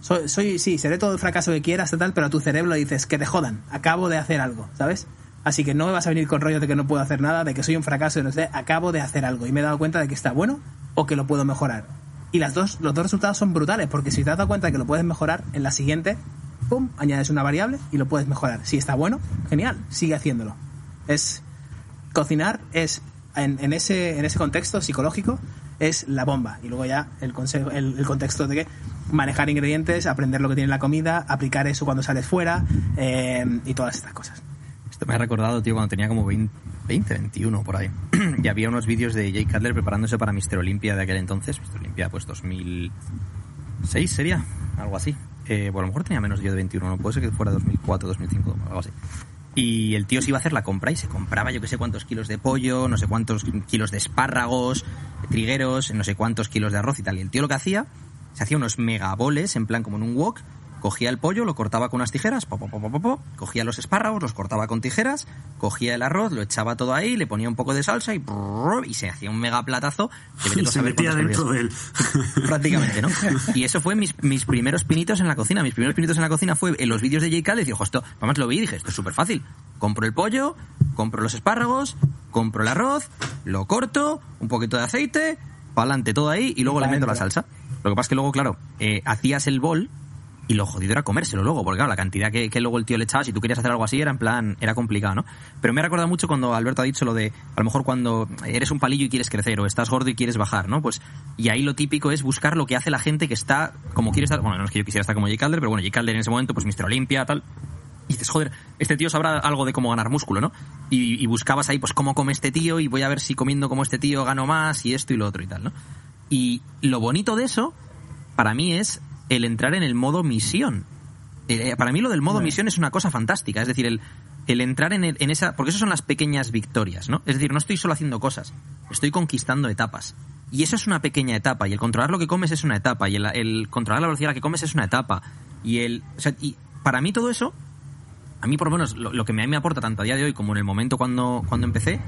Soy, soy sí, seré todo el fracaso que quieras, tal, pero a tu cerebro le dices que te jodan, acabo de hacer algo, ¿sabes? Así que no me vas a venir con rollo de que no puedo hacer nada, de que soy un fracaso, no sé, acabo de hacer algo y me he dado cuenta de que está bueno o que lo puedo mejorar. Y las dos, los dos resultados son brutales, porque si te has dado cuenta de que lo puedes mejorar, en la siguiente, pum, añades una variable y lo puedes mejorar. Si está bueno, genial, sigue haciéndolo. Es cocinar es en, en ese en ese contexto psicológico es la bomba. Y luego ya el, consejo, el, contexto de que manejar ingredientes, aprender lo que tiene la comida, aplicar eso cuando sales fuera eh, y todas estas cosas. Esto me ha recordado, tío, cuando tenía como 20, 20 21 por ahí. y había unos vídeos de Jay Cutler preparándose para Mr. Olympia de aquel entonces. Mr. Olympia, pues 2006 sería, algo así. Eh, bueno, a lo mejor tenía menos yo de 21, no puede ser que fuera 2004, 2005, algo así. Y el tío se iba a hacer la compra y se compraba yo que sé cuántos kilos de pollo, no sé cuántos kilos de espárragos, trigueros, no sé cuántos kilos de arroz y tal. Y el tío lo que hacía, se hacía unos megaboles, en plan como en un wok, cogía el pollo, lo cortaba con unas tijeras, po, po, po, po, po, po, cogía los espárragos, los cortaba con tijeras, cogía el arroz, lo echaba todo ahí, le ponía un poco de salsa y, brrr, y se hacía un mega platazo. que a Se metía dentro de él. Prácticamente, ¿no? Y eso fue mis, mis primeros pinitos en la cocina. Mis primeros pinitos en la cocina fue en los vídeos de J. Cal. Y dije, ojo, esto, además lo vi y dije, esto es súper fácil. Compro el pollo, compro los espárragos, compro el arroz, lo corto, un poquito de aceite, pa'lante todo ahí y luego Y le meto la salsa. Lo que pasa es que luego, claro, eh, hacías el bol y lo jodido era comérselo luego, porque claro, la cantidad que, luego el tío le echaba, si tú querías hacer algo así, era en plan, era complicado, ¿no? Pero me ha recordado mucho cuando Alberto ha dicho lo de, a lo mejor cuando eres un palillo y quieres crecer, o estás gordo y quieres bajar, ¿no? Pues, y ahí lo típico es buscar lo que hace la gente que está, como quiere estar, bueno, no es que yo quisiera estar como Jay Calder, pero bueno, Jay Calder en ese momento, pues Mr. Olympia, tal, y dices, joder, este tío sabrá algo de cómo ganar músculo, ¿no? Y, y buscabas ahí, pues, cómo come este tío y voy a ver si comiendo como este tío gano más y esto y lo otro y tal, ¿no? Y lo bonito de eso, para mí, es el entrar en el modo misión. Eh, para mí lo del modo misión es una cosa fantástica, es decir, el, el entrar en, el- en esa... Porque eso son las pequeñas victorias, ¿no? Es decir, no estoy solo haciendo cosas, estoy conquistando etapas. Y eso es una pequeña etapa, y el controlar lo que comes es una etapa, y el, el controlar la velocidad a la que comes es una etapa. Y el... O sea, y para mí todo eso a mí por lo menos lo, lo que me, a mí me aporta tanto a día de hoy como en el momento cuando, cuando empecé,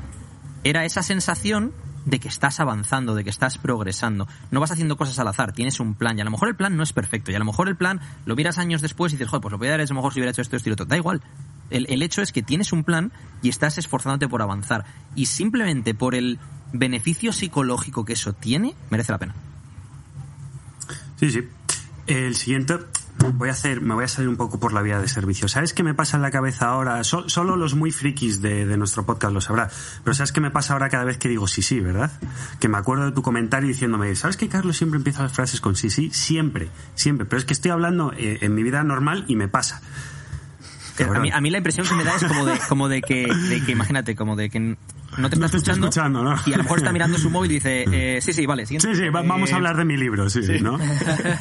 era esa sensación de que estás avanzando, de que estás progresando. No vas haciendo cosas al azar, tienes un plan. Y a lo mejor el plan no es perfecto. Y a lo mejor el plan lo miras años después y dices, joder, pues lo voy a dar a lo mejor si hubiera hecho esto, esto y otro. Da igual. El, el hecho es que tienes un plan y estás esforzándote por avanzar. Y simplemente por el beneficio psicológico que eso tiene, merece la pena. Sí, sí. El siguiente voy a hacer, me voy a salir un poco por la vía de servicio. ¿Sabes qué me pasa en la cabeza ahora? So- solo los muy frikis de, nuestro podcast lo sabrán. Pero ¿sabes qué me pasa ahora cada vez que digo sí, sí, verdad? Que me acuerdo de tu comentario diciéndome, ¿sabes que Carlos siempre empieza las frases con sí, sí? Siempre, siempre. Pero es que estoy hablando eh, en mi vida normal y me pasa. A mí, a mí la impresión que me da es como de, como de que, de que imagínate, como de que no te está No te está escuchando, escuchando, ¿no? y a lo mejor está mirando su móvil y dice, eh, sí, sí, vale, siguiente. Sí, sí, va- vamos Eh, a hablar de mi libro, sí, sí, ¿no?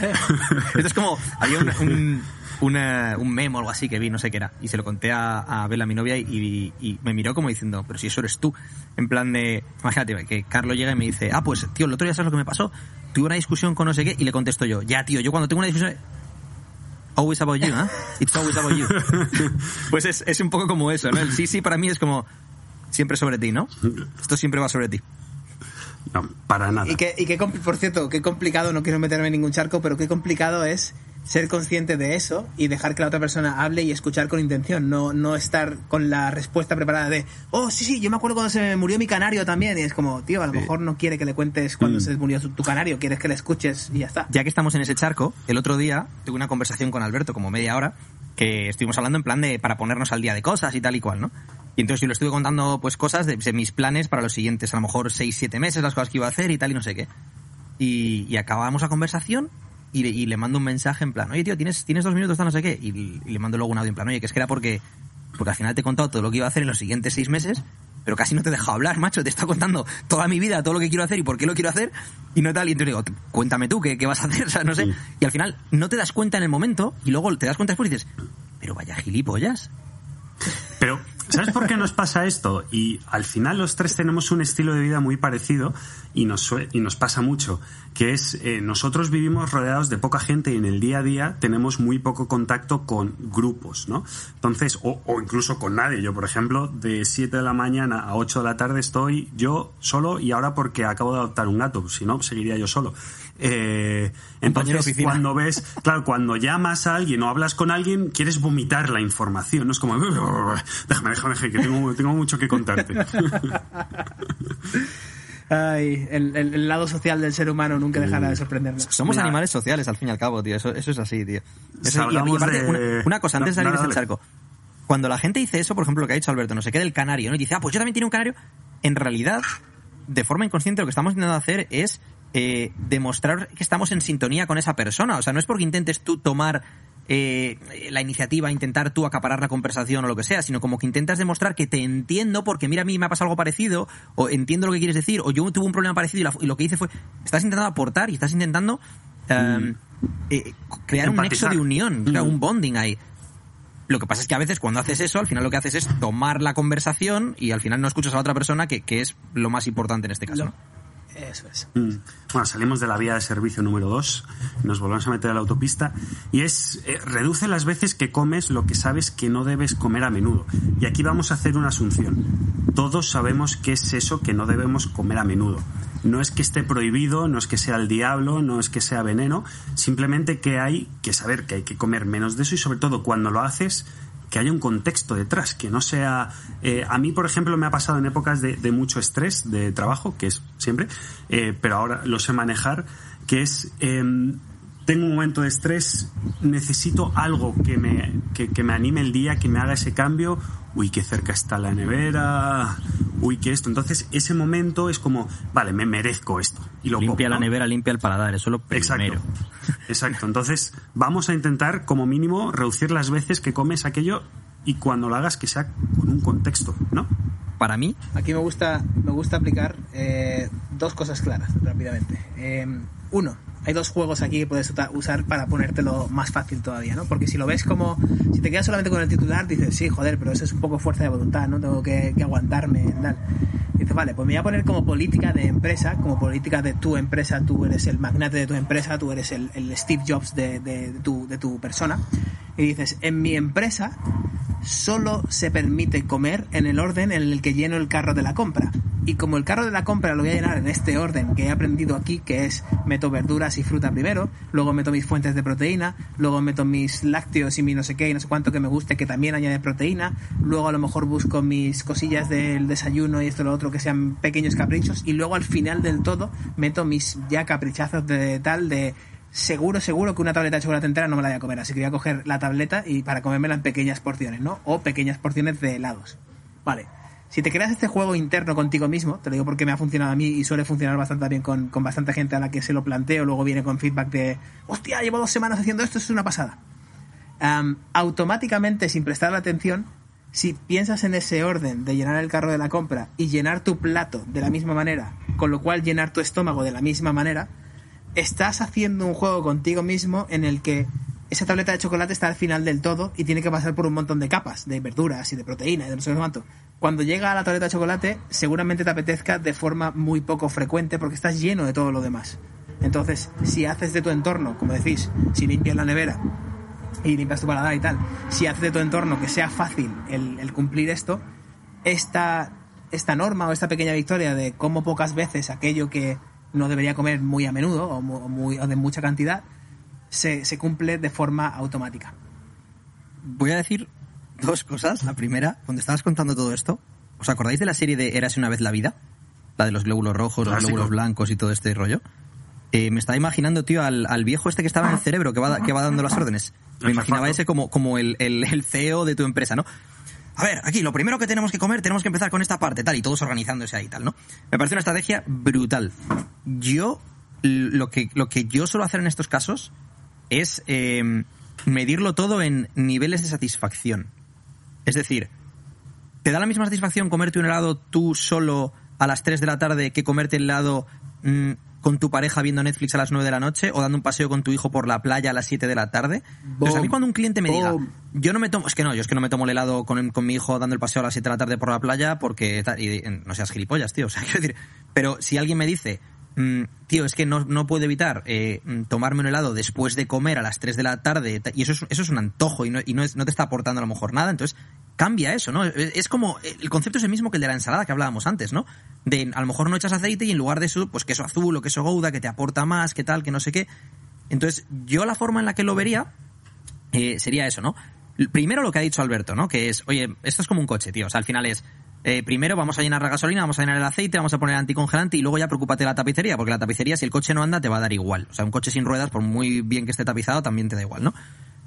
Esto es como, había un, un, una- un memo o algo así que vi, no sé qué era, y se lo conté a, a Bela, mi novia, y, y me miró como diciendo, pero si eso eres tú. En plan de, imagínate, que Carlos llega y me dice, ah, pues tío, el otro día sabes lo que me pasó, tuve una discusión con no sé qué, y le contesto yo, ya tío, yo cuando tengo una discusión... Always about you, ¿eh? It's always about you. Pues es, es un poco como eso, ¿no? El sí, sí para mí es como siempre sobre ti, ¿no? Esto siempre va sobre ti. No, para nada. Y que, y que por cierto, qué complicado, no quiero meterme en ningún charco, pero qué complicado es ser consciente de eso y dejar que la otra persona hable y escuchar con intención, no, no estar con la respuesta preparada de, oh, sí, sí, yo me acuerdo cuando se me murió mi canario también, y es como, tío, a lo mejor no quiere que le cuentes cuando Mm. se murió tu, tu canario, quieres que le escuches y ya está. ya que estamos en ese charco, el otro día tuve una conversación con Alberto, como media hora, que estuvimos hablando en plan de para ponernos al día de cosas y tal y cual, ¿no? Y entonces yo le estuve contando pues cosas de, de mis planes para los siguientes, a lo mejor 6, 7 meses, las cosas que iba a hacer y tal y no sé qué. Y, y acabamos la conversación y, le- y le mando un mensaje en plan, oye tío, ¿tienes, tienes dos minutos, no sé qué? Y, y le mando luego un audio en plan, oye, que es que era porque, porque al final te he contado todo lo que iba a hacer en los siguientes seis meses, pero casi no te he dejado hablar, macho, te he estado contando toda mi vida, todo lo que quiero hacer y por qué lo quiero hacer, y no tal, y entonces digo, cuéntame tú, ¿qué, qué vas a hacer? O sea, no sé. Y al final no te das cuenta en el momento, y luego te das cuenta después y dices, pero vaya gilipollas. Pero, ¿sabes por qué nos pasa esto? Y al final los tres tenemos un estilo de vida muy parecido y nos, y nos pasa mucho, que es eh, nosotros vivimos rodeados de poca gente y en el día a día tenemos muy poco contacto con grupos, ¿no? Entonces, o, o incluso con nadie. Yo, por ejemplo, de 7 de la mañana a 8 de la tarde estoy yo solo y ahora porque acabo de adoptar un gato, si no, seguiría yo solo. Eh, entonces, oficina. cuando ves, claro, cuando llamas a alguien o hablas con alguien, quieres vomitar la información, ¿no? Es como, déjame, déjame, déjame, que tengo, tengo mucho que contarte. Ay, el, el- el lado social del ser humano nunca dejará de sorprendernos. Somos Mira. animales sociales, al fin y al cabo, tío. Eso, eso es así, tío. Eso- y- y aparte, de- una, una cosa, antes de No, salir de nada, ese dale. charco. Cuando la gente dice eso, por ejemplo, lo que ha dicho Alberto, no sé qué del canario, ¿no? Y dice, ah, pues yo también tengo un canario. En realidad, de forma inconsciente, lo que estamos intentando hacer es eh, demostrar que estamos en sintonía con esa persona. O sea, no es porque intentes tú tomar eh, la iniciativa, intentar tú acaparar la conversación o lo que sea, sino como que intentas demostrar que te entiendo porque mira, a mí me ha pasado algo parecido, o entiendo lo que quieres decir, o yo tuve un problema parecido y, la- y lo que hice fue, estás intentando aportar y estás intentando eh, eh, crear un nexo de unión, crear Mm. un bonding ahí. Lo que pasa es que a veces cuando haces eso, al final lo que haces es tomar la conversación y al final no escuchas a la otra persona, que, que es lo más importante en este caso. Eso es. Mm. Bueno, salimos de la vía de servicio número 2, nos volvemos a meter a la autopista y es eh, reduce las veces que comes lo que sabes que no debes comer a menudo. Y aquí vamos a hacer una asunción. Todos sabemos qué es eso que no debemos comer a menudo. No es que esté prohibido, no es que sea el diablo, no es que sea veneno, simplemente que hay que saber que hay que comer menos de eso y sobre todo cuando lo haces que haya un contexto detrás, que no sea... eh, a mí, por ejemplo, me ha pasado en épocas de, de mucho estrés de trabajo, que es siempre, eh, pero ahora lo sé manejar, que es... em, tengo un momento de estrés, necesito algo que me, que, que me anime el día, que me haga ese cambio. Uy, qué cerca está la nevera. Uy, qué esto. Entonces, ese momento es como, vale, me merezco esto. Y lo Limpia la nevera, limpia el paladar, eso es lo primero. Exacto. Exacto. Entonces, vamos a intentar, como mínimo, reducir las veces que comes aquello y cuando lo hagas que sea con un contexto, ¿no? Para mí, Aquí me gusta, me gusta aplicar eh, dos cosas claras rápidamente. Eh, uno, hay dos juegos aquí que puedes usar para ponértelo más fácil todavía, ¿no? Porque si lo ves como, si te quedas solamente con el titular, dices, sí, joder, pero eso es un poco fuerza de voluntad, ¿no? Tengo que, que aguantarme, tal. Dices, vale, pues me voy a poner como política de empresa, como política de tu empresa, tú eres el magnate de tu empresa, tú eres el, Steve Jobs de tu, de tu persona. Y dices, en mi empresa solo se permite comer en el orden en el que lleno el carro de la compra. Y como el carro de la compra lo voy a llenar en este orden que he aprendido aquí, que es meto verduras y fruta primero, luego meto mis fuentes de proteína, luego meto mis lácteos y mi no sé qué y no sé cuánto que me guste que también añade proteína, luego a lo mejor busco mis cosillas del desayuno y esto y lo otro que sean pequeños caprichos y luego al final del todo meto mis ya caprichazos de tal de seguro, seguro que una tableta de chocolate entera no me la voy a comer, así que voy a coger la tableta y para comérmela en pequeñas porciones, ¿no? O pequeñas porciones de helados. Vale. Si te creas este juego interno contigo mismo, te lo digo porque me ha funcionado a mí y suele funcionar bastante bien con, con bastante gente a la que se lo planteo, luego viene con feedback de, hostia, llevo dos semanas haciendo esto, esto es una pasada. Am, automáticamente, sin prestarle atención, si piensas en ese orden de llenar el carro de la compra y llenar tu plato de la misma manera, con lo cual llenar tu estómago de la misma manera, estás haciendo un juego contigo mismo en el que esa tableta de chocolate está al final del todo y tiene que pasar por un montón de capas, de verduras y de proteína y de no sé cuánto. Cuando llega a la tableta de chocolate, seguramente te apetezca de forma muy poco frecuente porque estás lleno de todo lo demás. Entonces, si haces de tu entorno, como decís, si limpias la nevera y limpias tu paladar y tal, si haces de tu entorno que sea fácil el, el cumplir esto, esta, esta norma o esta pequeña victoria de cómo pocas veces aquello que no debería comer muy a menudo o, mu- o muy, o de mucha cantidad se, se cumple de forma automática. voy a decir dos cosas. La primera, cuando estabas contando todo esto, ¿os acordáis de la serie de Érase una vez la vida? La de los glóbulos rojos, los glóbulos blancos y todo este rollo. Eh, me estaba imaginando, tío, al, al viejo este que estaba en el cerebro, que va, que va dando las órdenes. Me imaginaba ese como, como el, el, el CEO de tu empresa, ¿no? A ver, aquí, lo primero que tenemos que comer, tenemos que empezar con esta parte, tal, y todos organizándose ahí, tal, ¿no? Me parece una estrategia brutal. Yo, lo que, lo que yo suelo hacer en estos casos es eh, medirlo todo en niveles de satisfacción. Es decir, ¿te da la misma satisfacción comerte un helado tú solo a las 3 de la tarde que comerte el helado mm, con tu pareja viendo Netflix a las 9 de la noche o dando un paseo con tu hijo por la playa a las 7 de la tarde? Entonces, a mí cuando un cliente me diga, yo no me tomo, es que no, yo es que no me tomo el helado con, con mi hijo dando el paseo a las 7 de la tarde por la playa porque, y, no seas gilipollas, tío, o sea, quiero decir, pero si alguien me dice, mm, tío, es que no, no puedo evitar eh, mm, tomarme un helado después de comer a las 3 de la tarde, ta- y eso es, eso es un antojo y, no, y no, es- no te está aportando a lo mejor nada, entonces cambia eso, ¿no? Es como, el concepto es el mismo que el de la ensalada que hablábamos antes, ¿no? De a lo mejor no echas aceite y en lugar de eso, pues queso azul o queso gouda que te aporta más, que tal, que no sé qué. Entonces, yo la forma en la que lo vería eh, sería eso, ¿no? Primero lo que ha dicho Alberto, ¿no? Que es, oye, esto es como un coche, tío. O sea, al final es, eh, primero vamos a llenar la gasolina, vamos a llenar el aceite, vamos a poner el anticongelante y luego ya preocúpate de la tapicería, porque la tapicería, si el coche no anda, te va a dar igual. O sea, un coche sin ruedas, por muy bien que esté tapizado, también te da igual, ¿no?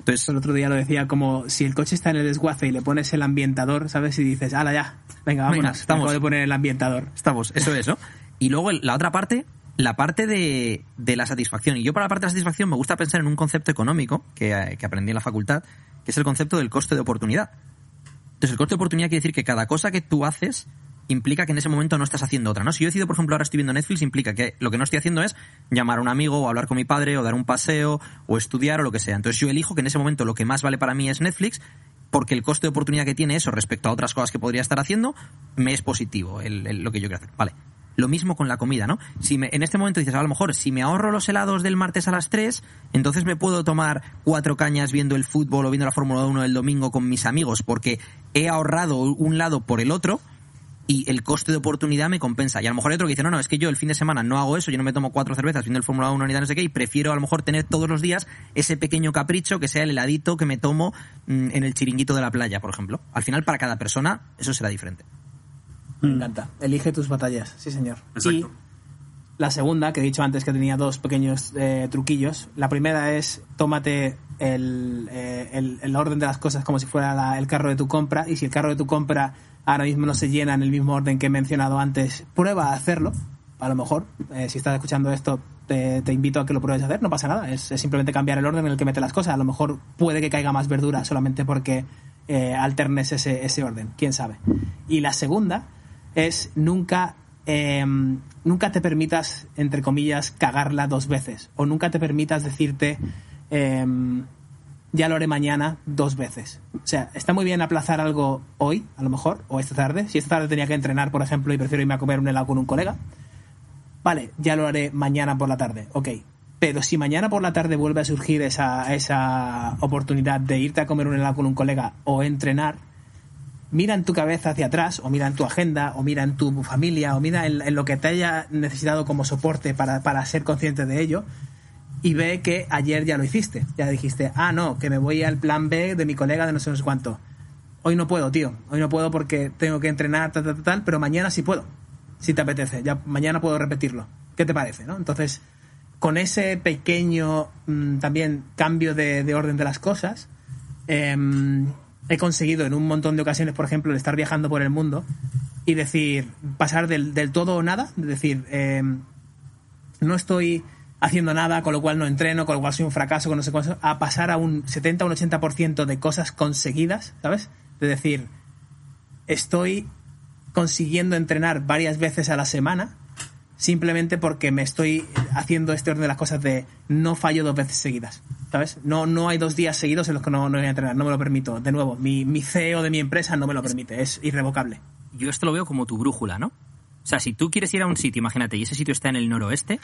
Entonces, El otro día lo decía como si el coche está en el desguace y le pones el ambientador, ¿sabes? Y dices, ala ya, venga, vámonos, Venga, estamos. acabo de poner el ambientador. Estamos, eso es, ¿no? Y luego la otra parte la parte de, de la satisfacción. Y yo para la parte de la satisfacción me gusta pensar en un concepto económico que, eh, que aprendí en la facultad, que es el concepto del coste de oportunidad. Entonces, el coste de oportunidad quiere decir que cada cosa que tú haces implica que en ese momento no estás haciendo otra, ¿no? Si yo decido, por ejemplo, ahora estoy viendo Netflix, implica que lo que no estoy haciendo es llamar a un amigo o hablar con mi padre o dar un paseo o estudiar o lo que sea. Entonces yo elijo que en ese momento lo que más vale para mí es Netflix porque el coste de oportunidad que tiene eso respecto a otras cosas que podría estar haciendo me es positivo el- lo que yo quiero hacer. Vale. Lo mismo con la comida, ¿no? Si me- en este momento dices, a lo mejor, si me ahorro los helados del martes a las 3, entonces me puedo tomar cuatro cañas viendo el fútbol o viendo la Fórmula 1 el domingo con mis amigos porque he ahorrado un lado por el otro y el coste de oportunidad me compensa. Y a lo mejor hay otro que dice, no, no, es que yo el fin de semana no hago eso, yo no me tomo cuatro cervezas viendo el Fórmula 1 ni no sé qué, y prefiero a lo mejor tener todos los días ese pequeño capricho que sea el heladito que me tomo mm, en el chiringuito de la playa, por ejemplo. Al final, para cada persona, eso será diferente. Me encanta. Elige tus batallas, sí señor. Exacto. Y la segunda, que he dicho antes que tenía dos pequeños eh, truquillos. La primera es tómate el, eh, el- el orden de las cosas como si fuera la- el carro de tu compra. Y si el carro de tu compra ahora mismo no se llena en el mismo orden que he mencionado antes, prueba a hacerlo. A lo mejor, eh, si estás escuchando esto, te, te invito a que lo pruebes a hacer. No pasa nada. Es, simplemente cambiar el orden en el que mete las cosas. A lo mejor puede que caiga más verdura solamente porque eh, alternes ese, ese orden. Quién sabe. Y la segunda es nunca eh, nunca te permitas entre comillas cagarla dos veces o nunca te permitas decirte eh, ya lo haré mañana dos veces. O sea está muy bien aplazar algo hoy a lo mejor o esta tarde. Si esta tarde tenía que entrenar por ejemplo y prefiero irme a comer un helado con un colega vale ya lo haré mañana por la tarde ok. Pero si mañana por la tarde vuelve a surgir esa, esa oportunidad de irte a comer un helado con un colega o entrenar mira en tu cabeza hacia atrás, o mira en tu agenda, o mira en tu familia, o mira en, lo que te haya necesitado como soporte para, para ser consciente de ello, y ve que ayer ya lo hiciste. Ya dijiste, ah, no, que me voy al plan B de mi colega de no sé, no sé cuánto. Hoy no puedo, tío. Hoy no puedo porque tengo que entrenar, tal, tal, tal, pero mañana sí puedo. Si te apetece. Ya mañana puedo repetirlo. ¿Qué te parece, no? Entonces, con ese pequeño mm, también cambio de, de orden de las cosas, em, he conseguido en un montón de ocasiones, por ejemplo, el estar viajando por el mundo y decir, pasar del, todo o nada, de decir, em, no estoy haciendo nada, con lo cual no entreno, con lo cual soy un fracaso, con no sé cuánto, a pasar a un 70 o un 80% de cosas conseguidas, ¿sabes? De decir, estoy consiguiendo entrenar varias veces a la semana simplemente porque me estoy haciendo este orden de las cosas de no fallo dos veces seguidas, ¿sabes? No, no hay dos días seguidos en los que no, no voy a entrenar, no me lo permito. De nuevo, mi, mi CEO de mi empresa no me lo permite, es irrevocable. Yo esto lo veo como tu brújula, ¿no? O sea, si tú quieres ir a un sitio, imagínate, y ese sitio está en el noroeste,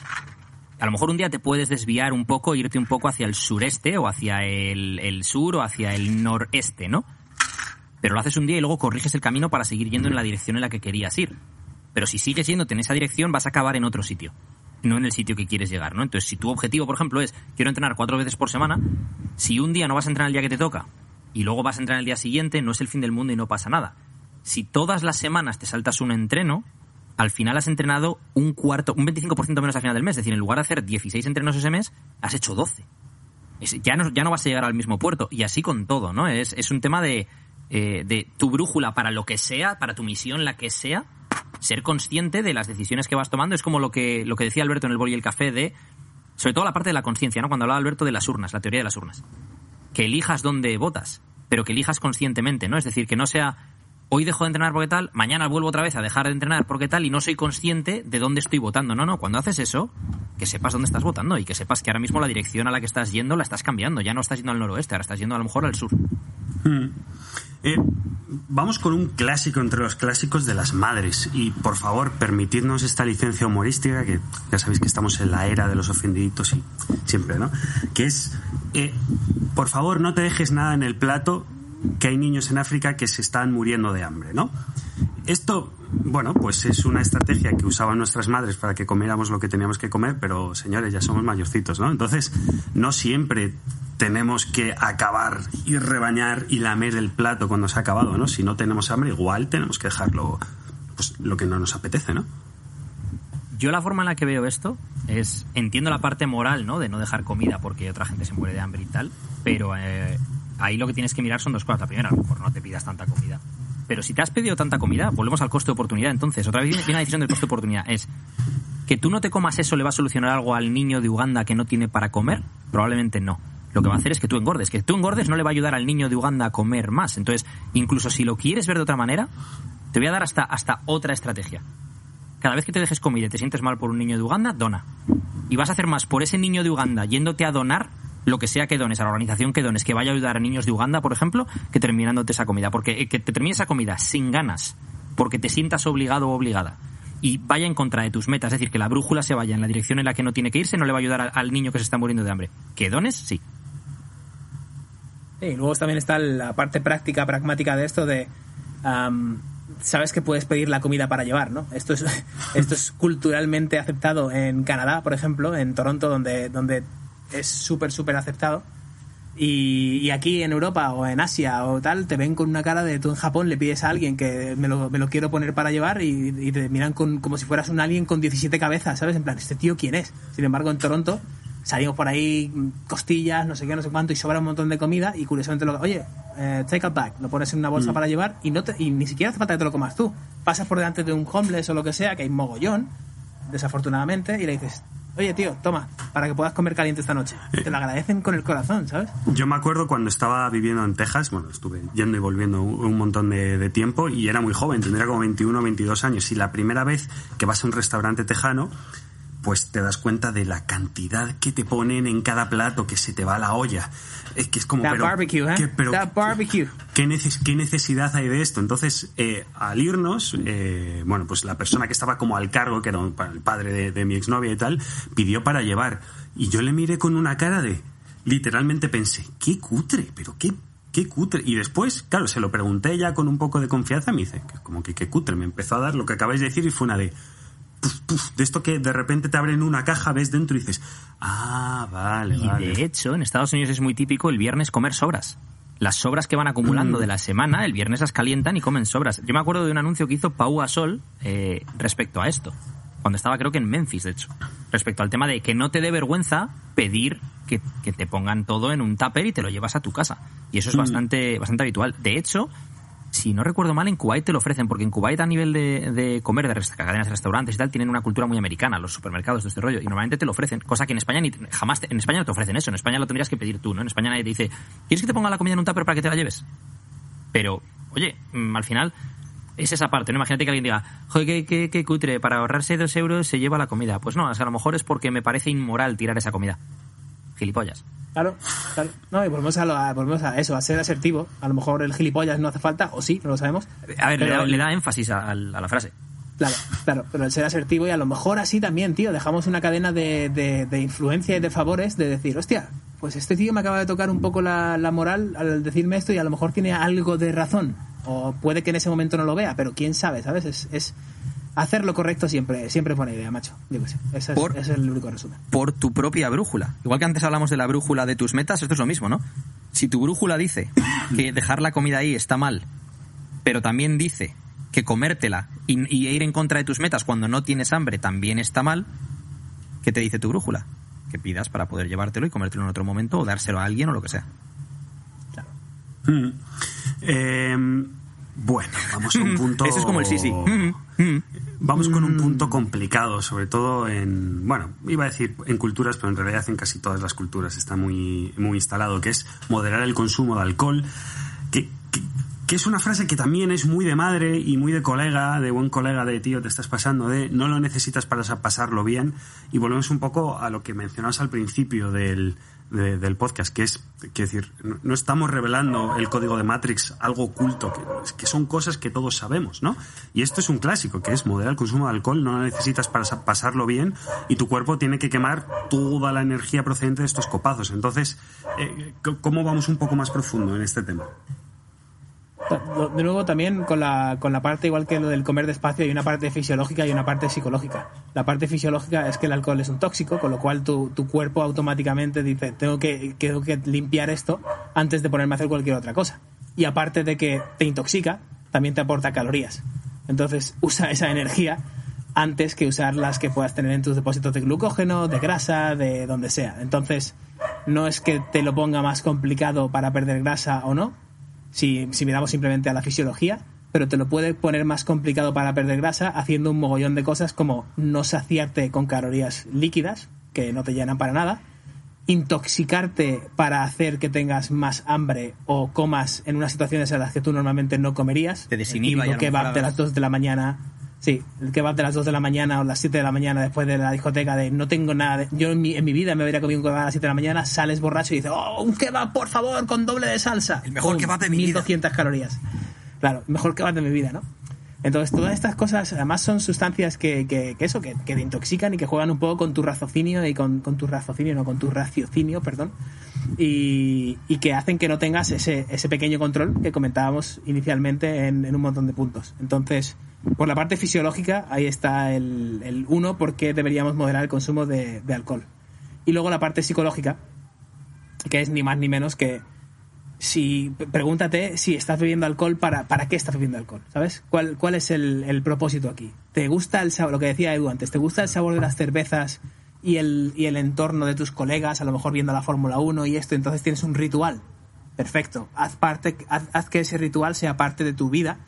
a lo mejor un día te puedes desviar un poco, irte un poco hacia el sureste o hacia el, el sur o hacia el noreste, ¿no? Pero lo haces un día y luego corriges el camino para seguir yendo en la dirección en la que querías ir. Pero si sigues yéndote en esa dirección, vas a acabar en otro sitio, no en el sitio que quieres llegar, ¿no? Entonces, si tu objetivo, por ejemplo, es quiero entrenar cuatro veces por semana, si un día no vas a entrenar el día que te toca y luego vas a entrenar el día siguiente, no es el fin del mundo y no pasa nada. Si todas las semanas te saltas un entreno, al final has entrenado un cuarto, un 25% menos al final del mes. Es decir, en lugar de hacer 16 entrenos ese mes, has hecho 12. Es- ya, no, ya no vas a llegar al mismo puerto. Y así con todo, ¿no? Es, es un tema de, eh, de tu brújula para lo que sea, para tu misión, la que sea, ser consciente de las decisiones que vas tomando. Es como lo que, lo que decía Alberto en el bol y el café de, sobre todo la parte de la conciencia, ¿no? Cuando hablaba Alberto de las urnas, la teoría de las urnas. Que elijas dónde votas, pero que elijas conscientemente, ¿no? Es decir, que no sea hoy dejo de entrenar porque tal, mañana vuelvo otra vez a dejar de entrenar porque tal y no soy consciente de dónde estoy votando. No, no, cuando haces eso, que sepas dónde estás votando y que sepas que ahora mismo la dirección a la que estás yendo la estás cambiando. Ya no estás yendo al noroeste, ahora estás yendo a lo mejor al sur. Eh, vamos con un clásico entre los clásicos de las madres. Y por favor, permitidnos esta licencia humorística, que ya sabéis que estamos en la era de los ofendiditos y siempre, ¿no? Que es, eh, por favor, no te dejes nada en el plato, que hay niños en África que se están muriendo de hambre, ¿no? Esto, bueno, pues es una estrategia que usaban nuestras madres para que comiéramos lo que teníamos que comer, pero señores, ya somos mayorcitos, ¿no? Entonces, no siempre tenemos que acabar y rebañar y lamer el plato cuando se ha acabado, ¿no? Si no tenemos hambre, igual tenemos que dejarlo, pues lo que no nos apetece, ¿no? Yo la forma en la que veo esto es, entiendo la parte moral, ¿no? De no dejar comida porque otra gente se muere de hambre y tal, pero eh, ahí lo que tienes que mirar son dos cosas. La primera, a lo mejor no te pidas tanta comida. Pero si te has pedido tanta comida, volvemos al coste de oportunidad. Entonces, otra vez viene, la decisión del coste de oportunidad. Es, ¿Que tú no te comas eso le va a solucionar algo al niño de Uganda que no tiene para comer? Probablemente no. Lo que va a hacer es que tú engordes. Que tú engordes no le va a ayudar al niño de Uganda a comer más. Entonces, incluso si lo quieres ver de otra manera, te voy a dar hasta, hasta otra estrategia. Cada vez que te dejes comida y te sientes mal por un niño de Uganda, dona. Y vas a hacer más por ese niño de Uganda yéndote a donar lo que sea que dones a la organización que dones, que vaya a ayudar a niños de Uganda, por ejemplo, que terminándote esa comida. Porque eh, que te termine esa comida sin ganas, porque te sientas obligado o obligada, y vaya en contra de tus metas, es decir, que la brújula se vaya en la dirección en la que no tiene que irse, no le va a ayudar al, niño que se está muriendo de hambre. ¿Que dones? Sí. Y luego también está la parte práctica, pragmática de esto de... sabes que puedes pedir la comida para llevar, ¿no? Esto es, esto es culturalmente aceptado en Canadá, por ejemplo, en Toronto, donde, donde es súper, súper aceptado. Y, y aquí en Europa o en Asia o tal, te ven con una cara de tú en Japón le pides a alguien que me lo, me lo quiero poner para llevar y, y te miran con, como si fueras un alien con 17 cabezas, ¿sabes? En plan, ¿este tío quién es? Sin embargo, en Toronto salimos por ahí mm, costillas, no sé qué, no sé cuánto, y sobra un montón de comida y curiosamente lo oye, eh, take a bag, lo pones en una bolsa para llevar y no te- y ni siquiera hace falta que te lo comas tú. Pasas por delante de un homeless o lo que sea, que hay mogollón, desafortunadamente, y le dices, oye tío, toma, para que puedas comer caliente esta noche. Y te lo agradecen con el corazón, ¿sabes? Yo me acuerdo cuando estaba viviendo en Texas, bueno, estuve yendo y volviendo un, un montón de, de tiempo y era muy joven, tendría como 21 o 22 años. Y la primera vez que vas a un restaurante tejano, pues te das cuenta de la cantidad que te ponen en cada plato, que se te va la olla. Es que es como... That pero, barbecue, ¿eh? ¿qué- pero- That barbecue. ¿Qué, neces- qué necesidad hay de esto? Entonces, eh, al irnos, eh, bueno, pues la persona que estaba como al cargo, que era un- el padre de, de mi exnovia y tal, pidió para llevar. Y yo le miré con una cara de... Literalmente pensé, qué cutre, pero qué, qué cutre. Y después, claro, se lo pregunté ya con un poco de confianza, me dice, que como que qué cutre. Me empezó a dar lo que acabáis de decir y fue una de... puf, puf, de esto que de repente te abren una caja, ves dentro y dices, ah, vale, Y vale. de hecho, en Estados Unidos es muy típico el viernes comer sobras. Las sobras que van acumulando Mm. de la semana, el viernes las calientan y comen sobras. Yo me acuerdo de un anuncio que hizo Pau Gasol eh, respecto a esto. Cuando estaba creo que en Memphis, de hecho. Respecto al tema de que no te dé vergüenza pedir que, que te pongan todo en un tupper y te lo llevas a tu casa. Y eso es bastante, bastante habitual. De hecho, si no recuerdo mal, en Kuwait te lo ofrecen, porque en Kuwait a nivel de, de comer, de cadenas de restaurantes y tal, tienen una cultura muy americana, los supermercados de este rollo, y normalmente te lo ofrecen, cosa que en España ni, jamás, en España no te ofrecen eso, en España lo tendrías que pedir tú, ¿no? En España nadie te dice, ¿quieres que te ponga la comida en un tupper para que te la lleves? Pero, oye, mm, al final es esa parte, ¿no? Imagínate que alguien diga, joder, qué, cutre, para ahorrarse dos euros se lleva la comida. Pues no, o a lo mejor es porque me parece inmoral tirar esa comida. Gilipollas. Claro, claro. No, y volvemos a, lo- a- volvemos a eso, a ser asertivo. A lo mejor el gilipollas no hace falta, o sí, no lo sabemos. A ver, le da, le da énfasis a, a la frase. Claro, claro, pero el ser asertivo y a lo mejor así también, tío, dejamos una cadena de, de, de influencia y de favores de decir, hostia, pues este tío me acaba de tocar un poco la, la moral al decirme esto y a lo mejor tiene algo de razón. O puede que en ese momento no lo vea, pero quién sabe, ¿sabes? Es, es hacer lo correcto siempre, siempre es buena idea, macho. Qué sé, ese es, Por- ese es el único resumen. por tu propia brújula. Igual que antes hablamos de la brújula de tus metas, esto es lo mismo, ¿no? Si tu brújula dice que dejar la comida ahí está mal, pero también dice que comértela y, y ir en contra de tus metas cuando no tienes hambre también está mal, ¿qué te dice tu brújula? Que pidas para poder llevártelo y comértelo en otro momento o dárselo a alguien o lo que sea. Mm. Eh, bueno, vamos a un punto. Eso es como el sí, sí. Mm, mm. Vamos con un punto complicado, sobre todo en, bueno, iba a decir en culturas, pero en realidad en casi todas las culturas está muy, muy instalado, que es moderar el consumo de alcohol, que, que, que es una frase que también es muy de madre y muy de colega, de buen colega de tío, te estás pasando de no lo necesitas para sa- pasarlo bien, y volvemos un poco a lo que mencionabas al principio del, de- del podcast, que es, que decir, no, estamos revelando el código de Matrix, algo oculto, que, que son cosas que todos sabemos, ¿no? Y esto es un clásico, que es moderar el consumo de alcohol, no lo necesitas para sa- pasarlo bien, y tu cuerpo tiene que quemar toda la energía procedente de estos copazos. Entonces, eh, ¿cómo vamos un poco más profundo en este tema? De nuevo, también con la, con la parte, igual que lo del comer despacio, hay una parte fisiológica y una parte psicológica. La parte fisiológica es que el alcohol es un tóxico, con lo cual tu, tu cuerpo automáticamente dice, tengo que, tengo que limpiar esto antes de ponerme a hacer cualquier otra cosa. Y aparte de que te intoxica, también te aporta calorías. Entonces, usa esa energía antes que usar las que puedas tener en tus depósitos de glucógeno, de grasa, de donde sea. Entonces, no es que te lo ponga más complicado para perder grasa o no, si, si miramos simplemente a la fisiología, pero te lo puede poner más complicado para perder grasa haciendo un mogollón de cosas como no saciarte con calorías líquidas, que no te llenan para nada, intoxicarte para hacer que tengas más hambre o comas en unas situaciones en las que tú normalmente no comerías. Te desinhiba El y a típico lo mejor kebab de las 2 de la mañana. Sí, el kebab de las 2 de la mañana o las 7 de la mañana después de la discoteca de no tengo nada. de- yo en mi, en mi vida me hubiera comido un kebab a las 7 de la mañana, sales borracho y dices, oh, un kebab, por favor, con doble de salsa. El mejor Pum, kebab de mi vida. 1200 calorías. Claro, el mejor kebab de mi vida, ¿no? Entonces, todas estas cosas, además, son sustancias que, eso, que, que te intoxican y que juegan un poco con tu raciocinio y con, con tu raciocinio, no, con tu raciocinio, perdón, y, y que hacen que no tengas ese, ese pequeño control que comentábamos inicialmente en, en un montón de puntos. Entonces, por la parte fisiológica, ahí está el, el uno, por qué deberíamos moderar el consumo de, de alcohol. Y luego la parte psicológica, que es ni más ni menos que si pregúntate si estás bebiendo alcohol para para qué estás bebiendo alcohol sabes cuál cuál es el, el propósito aquí te gusta el sabor lo que decía Edu antes te gusta el sabor de las cervezas y el y el entorno de tus colegas a lo mejor viendo la Fórmula 1 y esto entonces tienes un ritual perfecto haz parte haz, haz que ese ritual sea parte de tu vida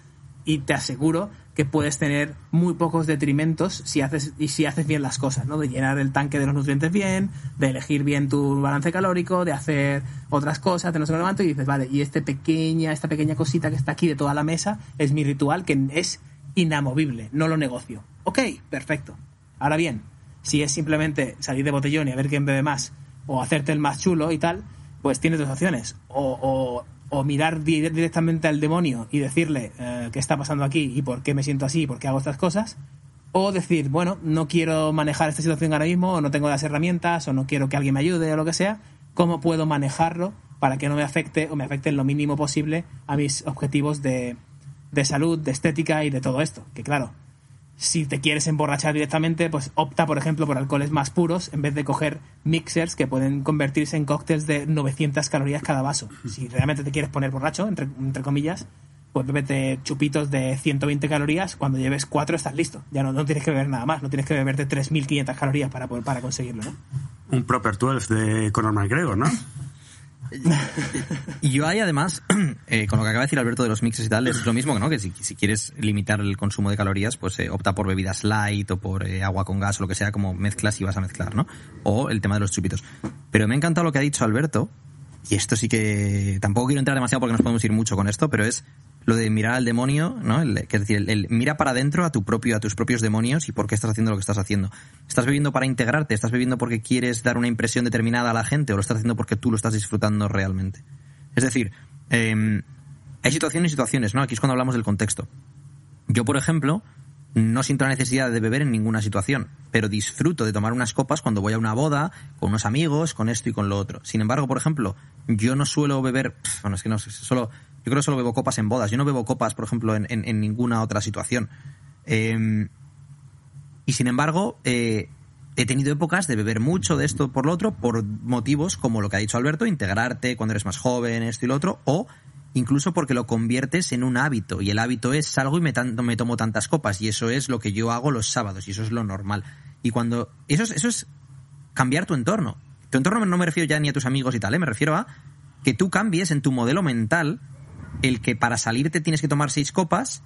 y te aseguro que puedes tener muy pocos detrimentos si haces y si haces bien las cosas, ¿no? De llenar el tanque de los nutrientes bien, de elegir bien tu balance calórico, de hacer otras cosas, de no sé cuánto y dices, vale, y este pequeña, esta pequeña cosita que está aquí de toda la mesa es mi ritual que es inamovible, no lo negocio. Ok, perfecto. Ahora bien, si es simplemente salir de botellón y a ver quién bebe más, o hacerte el más chulo y tal, pues tienes dos opciones. O, o, o mirar di- directamente al demonio y decirle eh, qué está pasando aquí y por qué me siento así y por qué hago estas cosas. O decir, bueno, no quiero manejar esta situación ahora mismo, o no tengo las herramientas, o no quiero que alguien me ayude, o lo que sea. ¿Cómo puedo manejarlo para que no me afecte o me afecte en lo mínimo posible a mis objetivos de, de salud, de estética y de todo esto? Que claro, si te quieres emborrachar directamente, pues opta, por ejemplo, por alcoholes más puros en vez de coger mixers que pueden convertirse en cócteles de 900 calorías cada vaso. Si realmente te quieres poner borracho, entre, entre comillas, pues bébete chupitos de 120 calorías. Cuando lleves cuatro estás listo. Ya no, no tienes que beber nada más. No tienes que beberte 3.500 calorías para, poder- para conseguirlo, ¿no? Un Proper 12 de Conor McGregor, ¿no? Y yo ahí además, eh, con lo que acaba de decir Alberto de los mixes y tal, es lo mismo, ¿no? Que si, si quieres limitar el consumo de calorías, pues eh, opta por bebidas light o por eh, agua con gas o lo que sea, como mezclas y vas a mezclar, ¿no? O el tema de los chupitos. Pero me ha encantado lo que ha dicho Alberto, y esto sí que tampoco quiero entrar demasiado porque nos podemos ir mucho con esto, pero es lo de mirar al demonio, ¿no? El- es decir, el, mira para adentro a tus propios demonios y por qué estás haciendo lo que estás haciendo. ¿Estás bebiendo para integrarte? ¿Estás bebiendo porque quieres dar una impresión determinada a la gente o lo estás haciendo porque tú lo estás disfrutando realmente? Es decir, eh, hay situaciones y situaciones, ¿no? Aquí es cuando hablamos del contexto. Yo, por ejemplo, no siento la necesidad de beber en ninguna situación, pero disfruto de tomar unas copas cuando voy a una boda, con unos amigos, con esto y con lo otro. Sin embargo, por ejemplo, yo no suelo beber, bueno, es que no solo, yo creo que solo bebo copas en bodas, yo no bebo copas, por ejemplo, en, ninguna otra situación. Eh, y sin embargo, eh, he tenido épocas de beber mucho de esto por lo otro, por motivos como lo que ha dicho Alberto, integrarte cuando eres más joven, esto y lo otro, o incluso porque lo conviertes en un hábito. Y el hábito es salgo y me, tan- me tomo tantas copas, y eso es lo que yo hago los sábados, y eso es lo normal. Y cuando. Eso es, eso es cambiar tu entorno. Tu entorno no me refiero ya ni a tus amigos y tal, ¿eh? me refiero a que tú cambies en tu modelo mental el que para salirte tienes que tomar seis copas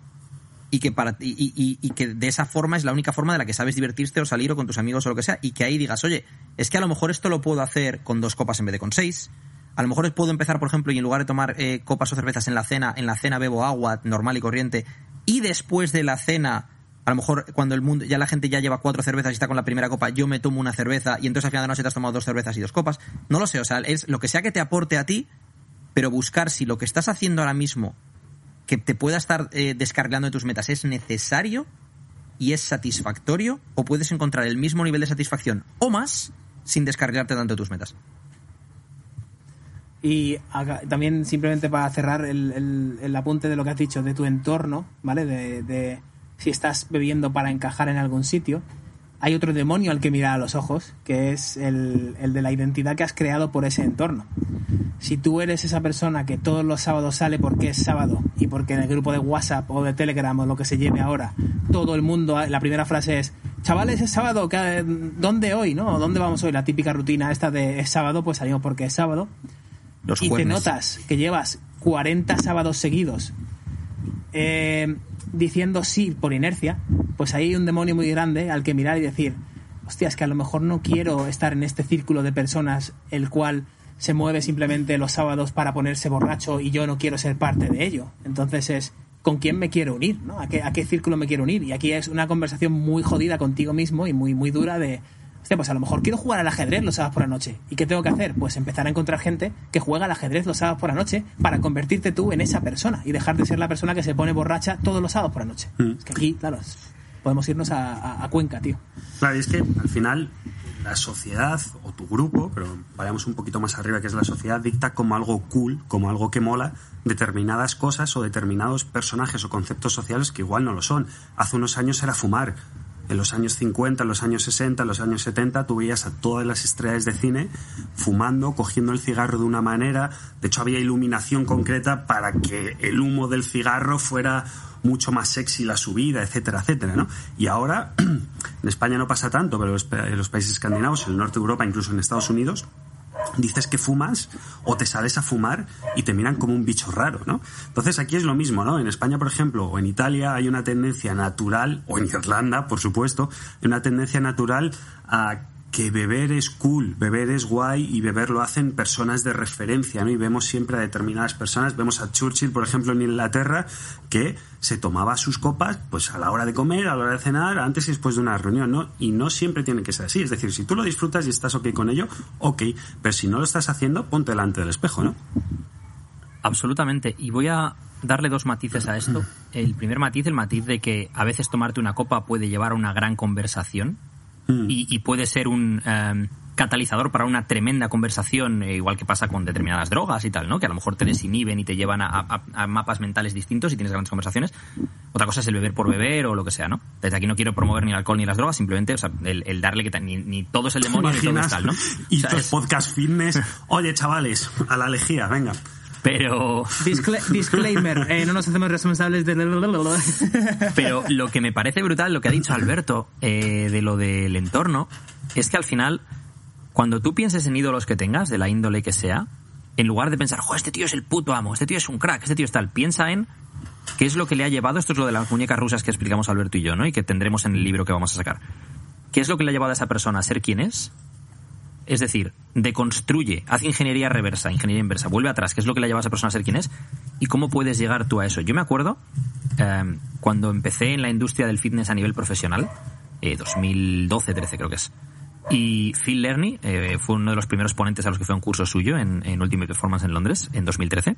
y que para y, y- que de esa forma es la única forma de la que sabes divertirte o salir o con tus amigos o lo que sea y que ahí digas oye es que a lo mejor esto lo puedo hacer con dos copas en vez de con seis. A lo mejor puedo empezar por ejemplo y en lugar de tomar eh, copas o cervezas en la cena en la cena bebo agua normal y corriente y después de la cena a lo mejor cuando el mundo ya la gente ya lleva cuatro cervezas y está con la primera copa yo me tomo una cerveza y entonces al final de la noche te has tomado dos cervezas y dos copas no lo sé o sea es lo que sea que te aporte a ti pero buscar si lo que estás haciendo ahora mismo que te pueda estar eh, descargando de tus metas es necesario y es satisfactorio o puedes encontrar el mismo nivel de satisfacción o más sin descargarte tanto de tus metas. Y también simplemente para cerrar el, el- apunte de lo que has dicho, de tu entorno, ¿vale? De si estás bebiendo para encajar en algún sitio. Hay otro demonio al que mirar a los ojos, que es el, el de la identidad que has creado por ese entorno. Si tú eres esa persona que todos los sábados sale porque es sábado y porque en el grupo de WhatsApp o de Telegram o lo que se lleve ahora, todo el mundo, la primera frase es, chavales, es sábado, ¿qué- ¿dónde hoy? ¿No? ¿Dónde vamos hoy? La típica rutina esta de es sábado, pues salimos porque es sábado Los y te notas que llevas 40 sábados seguidos eh, diciendo sí por inercia, pues ahí hay un demonio muy grande al que mirar y decir, hostia, es que a lo mejor no quiero estar en este círculo de personas el cual se mueve simplemente los sábados para ponerse borracho y yo no quiero ser parte de ello. Entonces es, ¿con quién me quiero unir? ¿no? ¿A, qué, ¿A qué círculo me quiero unir? Y aquí es una conversación muy jodida contigo mismo y muy, muy dura de, hostia, pues a lo mejor quiero jugar al ajedrez los sábados por la noche. ¿Y qué tengo que hacer? Pues empezar a encontrar gente que juega al ajedrez los sábados por la noche para convertirte tú en esa persona y dejar de ser la persona que se pone borracha todos los sábados por la noche. Mm. Es que aquí, claro, es- podemos irnos a, a- a Cuenca, tío. Claro, y es que al final la sociedad o tu grupo, pero vayamos un poquito más arriba, que es la sociedad, dicta como algo cool, como algo que mola, determinadas cosas o determinados personajes o conceptos sociales que igual no lo son. Hace unos años era fumar. En los años 50, en los años 60, en los años 70, tú veías a todas las estrellas de cine fumando, cogiendo el cigarro de una manera. De hecho, había iluminación concreta para que el humo del cigarro fuera mucho más sexy la subida, etcétera, etcétera, ¿no? Y ahora, en España no pasa tanto, pero en los países escandinavos, en el norte de Europa, incluso en Estados Unidos, dices que fumas o te sales a fumar y te miran como un bicho raro, ¿no? Entonces aquí es lo mismo, ¿no? En España, por ejemplo, o en Italia hay una tendencia natural, o en Irlanda, por supuesto, hay una tendencia natural a que beber es cool, beber es guay y beber lo hacen personas de referencia, ¿no? Y vemos siempre a determinadas personas, vemos a Churchill, por ejemplo, en Inglaterra, que se tomaba sus copas pues a la hora de comer, a la hora de cenar, antes y después de una reunión, ¿no? Y no siempre tiene que ser así, es decir, si tú lo disfrutas y estás ok con ello, ok, pero si no lo estás haciendo, ponte delante del espejo, ¿no? Absolutamente. Y voy a darle dos matices a esto. El primer matiz, el matiz de que a veces tomarte una copa puede llevar a una gran conversación y, y puede ser un eh, catalizador para una tremenda conversación, eh, igual que pasa con determinadas drogas y tal, ¿no? Que a lo mejor te desinhiben y te llevan a, a- a mapas mentales distintos y tienes grandes conversaciones. Otra cosa es el beber por beber o lo que sea, ¿no? Desde aquí no quiero promover ni el alcohol ni las drogas, simplemente o sea, el, el darle que ni, ni todo es el demonio ni todo es tal, ¿no? Y O sea, tus es- podcast fitness, oye chavales, a la lejía, venga. Pero... Discla- disclaimer, eh, no nos hacemos responsables de... Pero lo que me parece brutal, lo que ha dicho Alberto eh, de lo del entorno, es que al final, cuando tú pienses en ídolos que tengas, de la índole que sea, en lugar de pensar, jo, este tío es el puto amo, este tío es un crack, este tío es tal, piensa en qué es lo que le ha llevado, esto es lo de las muñecas rusas que explicamos Alberto y yo, ¿no? Y que tendremos en el libro que vamos a sacar. ¿Qué es lo que le ha llevado a esa persona a ser quien es? Es decir, deconstruye, hace ingeniería reversa, ingeniería inversa, vuelve atrás, qué es lo que le ha llevado a esa persona a ser quien es y cómo puedes llegar tú a eso. Yo me acuerdo eh, cuando empecé en la industria del fitness a nivel profesional, eh, 2012-13 creo que es. Y Phil Lerny eh, fue uno de los primeros ponentes a los que fue un curso suyo en, en Ultimate Performance en Londres en 2013.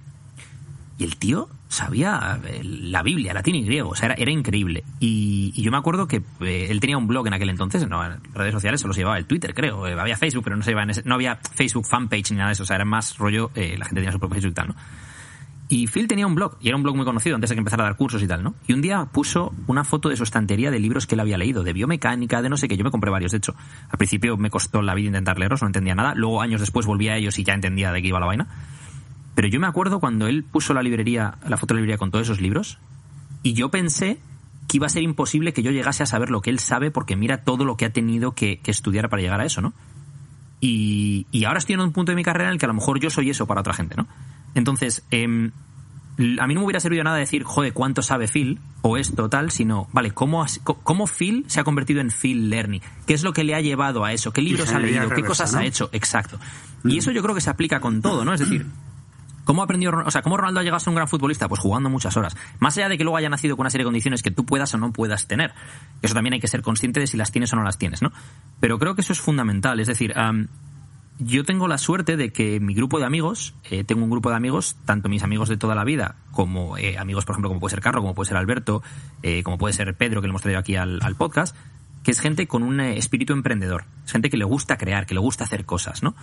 Y el tío sabía la Biblia, latín y griego, o sea, era, increíble. Y, y yo me acuerdo que eh, él tenía un blog en aquel entonces, no, en redes sociales solo se llevaba el Twitter, creo. Eh, había Facebook, pero no se llevaba en ese- no había Facebook fanpage ni nada de eso, o sea, era más rollo, eh, la gente tenía su propio Facebook y tal, ¿no? Y Phil tenía un blog, y era un blog muy conocido antes de que empezara a dar cursos y tal, ¿no? Y un día puso una foto de su estantería de libros que él había leído, de biomecánica, de no sé qué. Yo me compré varios, de hecho. Al principio me costó la vida intentar leerlos, no entendía nada. Luego, años después, volví a ellos y ya entendía de qué iba la vaina. Pero yo me acuerdo cuando él puso la librería, la foto de la librería con todos esos libros, y yo pensé que iba a ser imposible que yo llegase a saber lo que él sabe porque mira todo lo que ha tenido que, que estudiar para llegar a eso, ¿no? Y, y ahora estoy en un punto de mi carrera en el que a lo mejor yo soy eso para otra gente, ¿no? Entonces, em, a mí no me hubiera servido nada decir, joder, ¿cuánto sabe Phil? O esto, tal, sino, vale, ¿cómo, ¿cómo Phil se ha convertido en Phil Lerny? ¿Qué es lo que le ha llevado a eso? ¿Qué libros ha leído? ¿Qué reversa, cosas ¿no? ha hecho? Exacto. Y eso yo creo que se aplica con todo, ¿no? Es decir, ¿Cómo Ron- o sea, cómo Ronaldo ha llegado a ser un gran futbolista? Pues jugando muchas horas. Más allá de que luego haya nacido con una serie de condiciones que tú puedas o no puedas tener. Eso también hay que ser consciente de si las tienes o no las tienes, ¿no? Pero creo que eso es fundamental. Es decir, yo tengo la suerte de que mi grupo de amigos, eh, tengo un grupo de amigos, tanto mis amigos de toda la vida, como eh, amigos, por ejemplo, como puede ser Carlos, como puede ser Alberto, eh, como puede ser Pedro, que le hemos traído aquí al podcast, que es gente con un eh, espíritu emprendedor, es gente que le gusta crear, que le gusta hacer cosas, ¿no?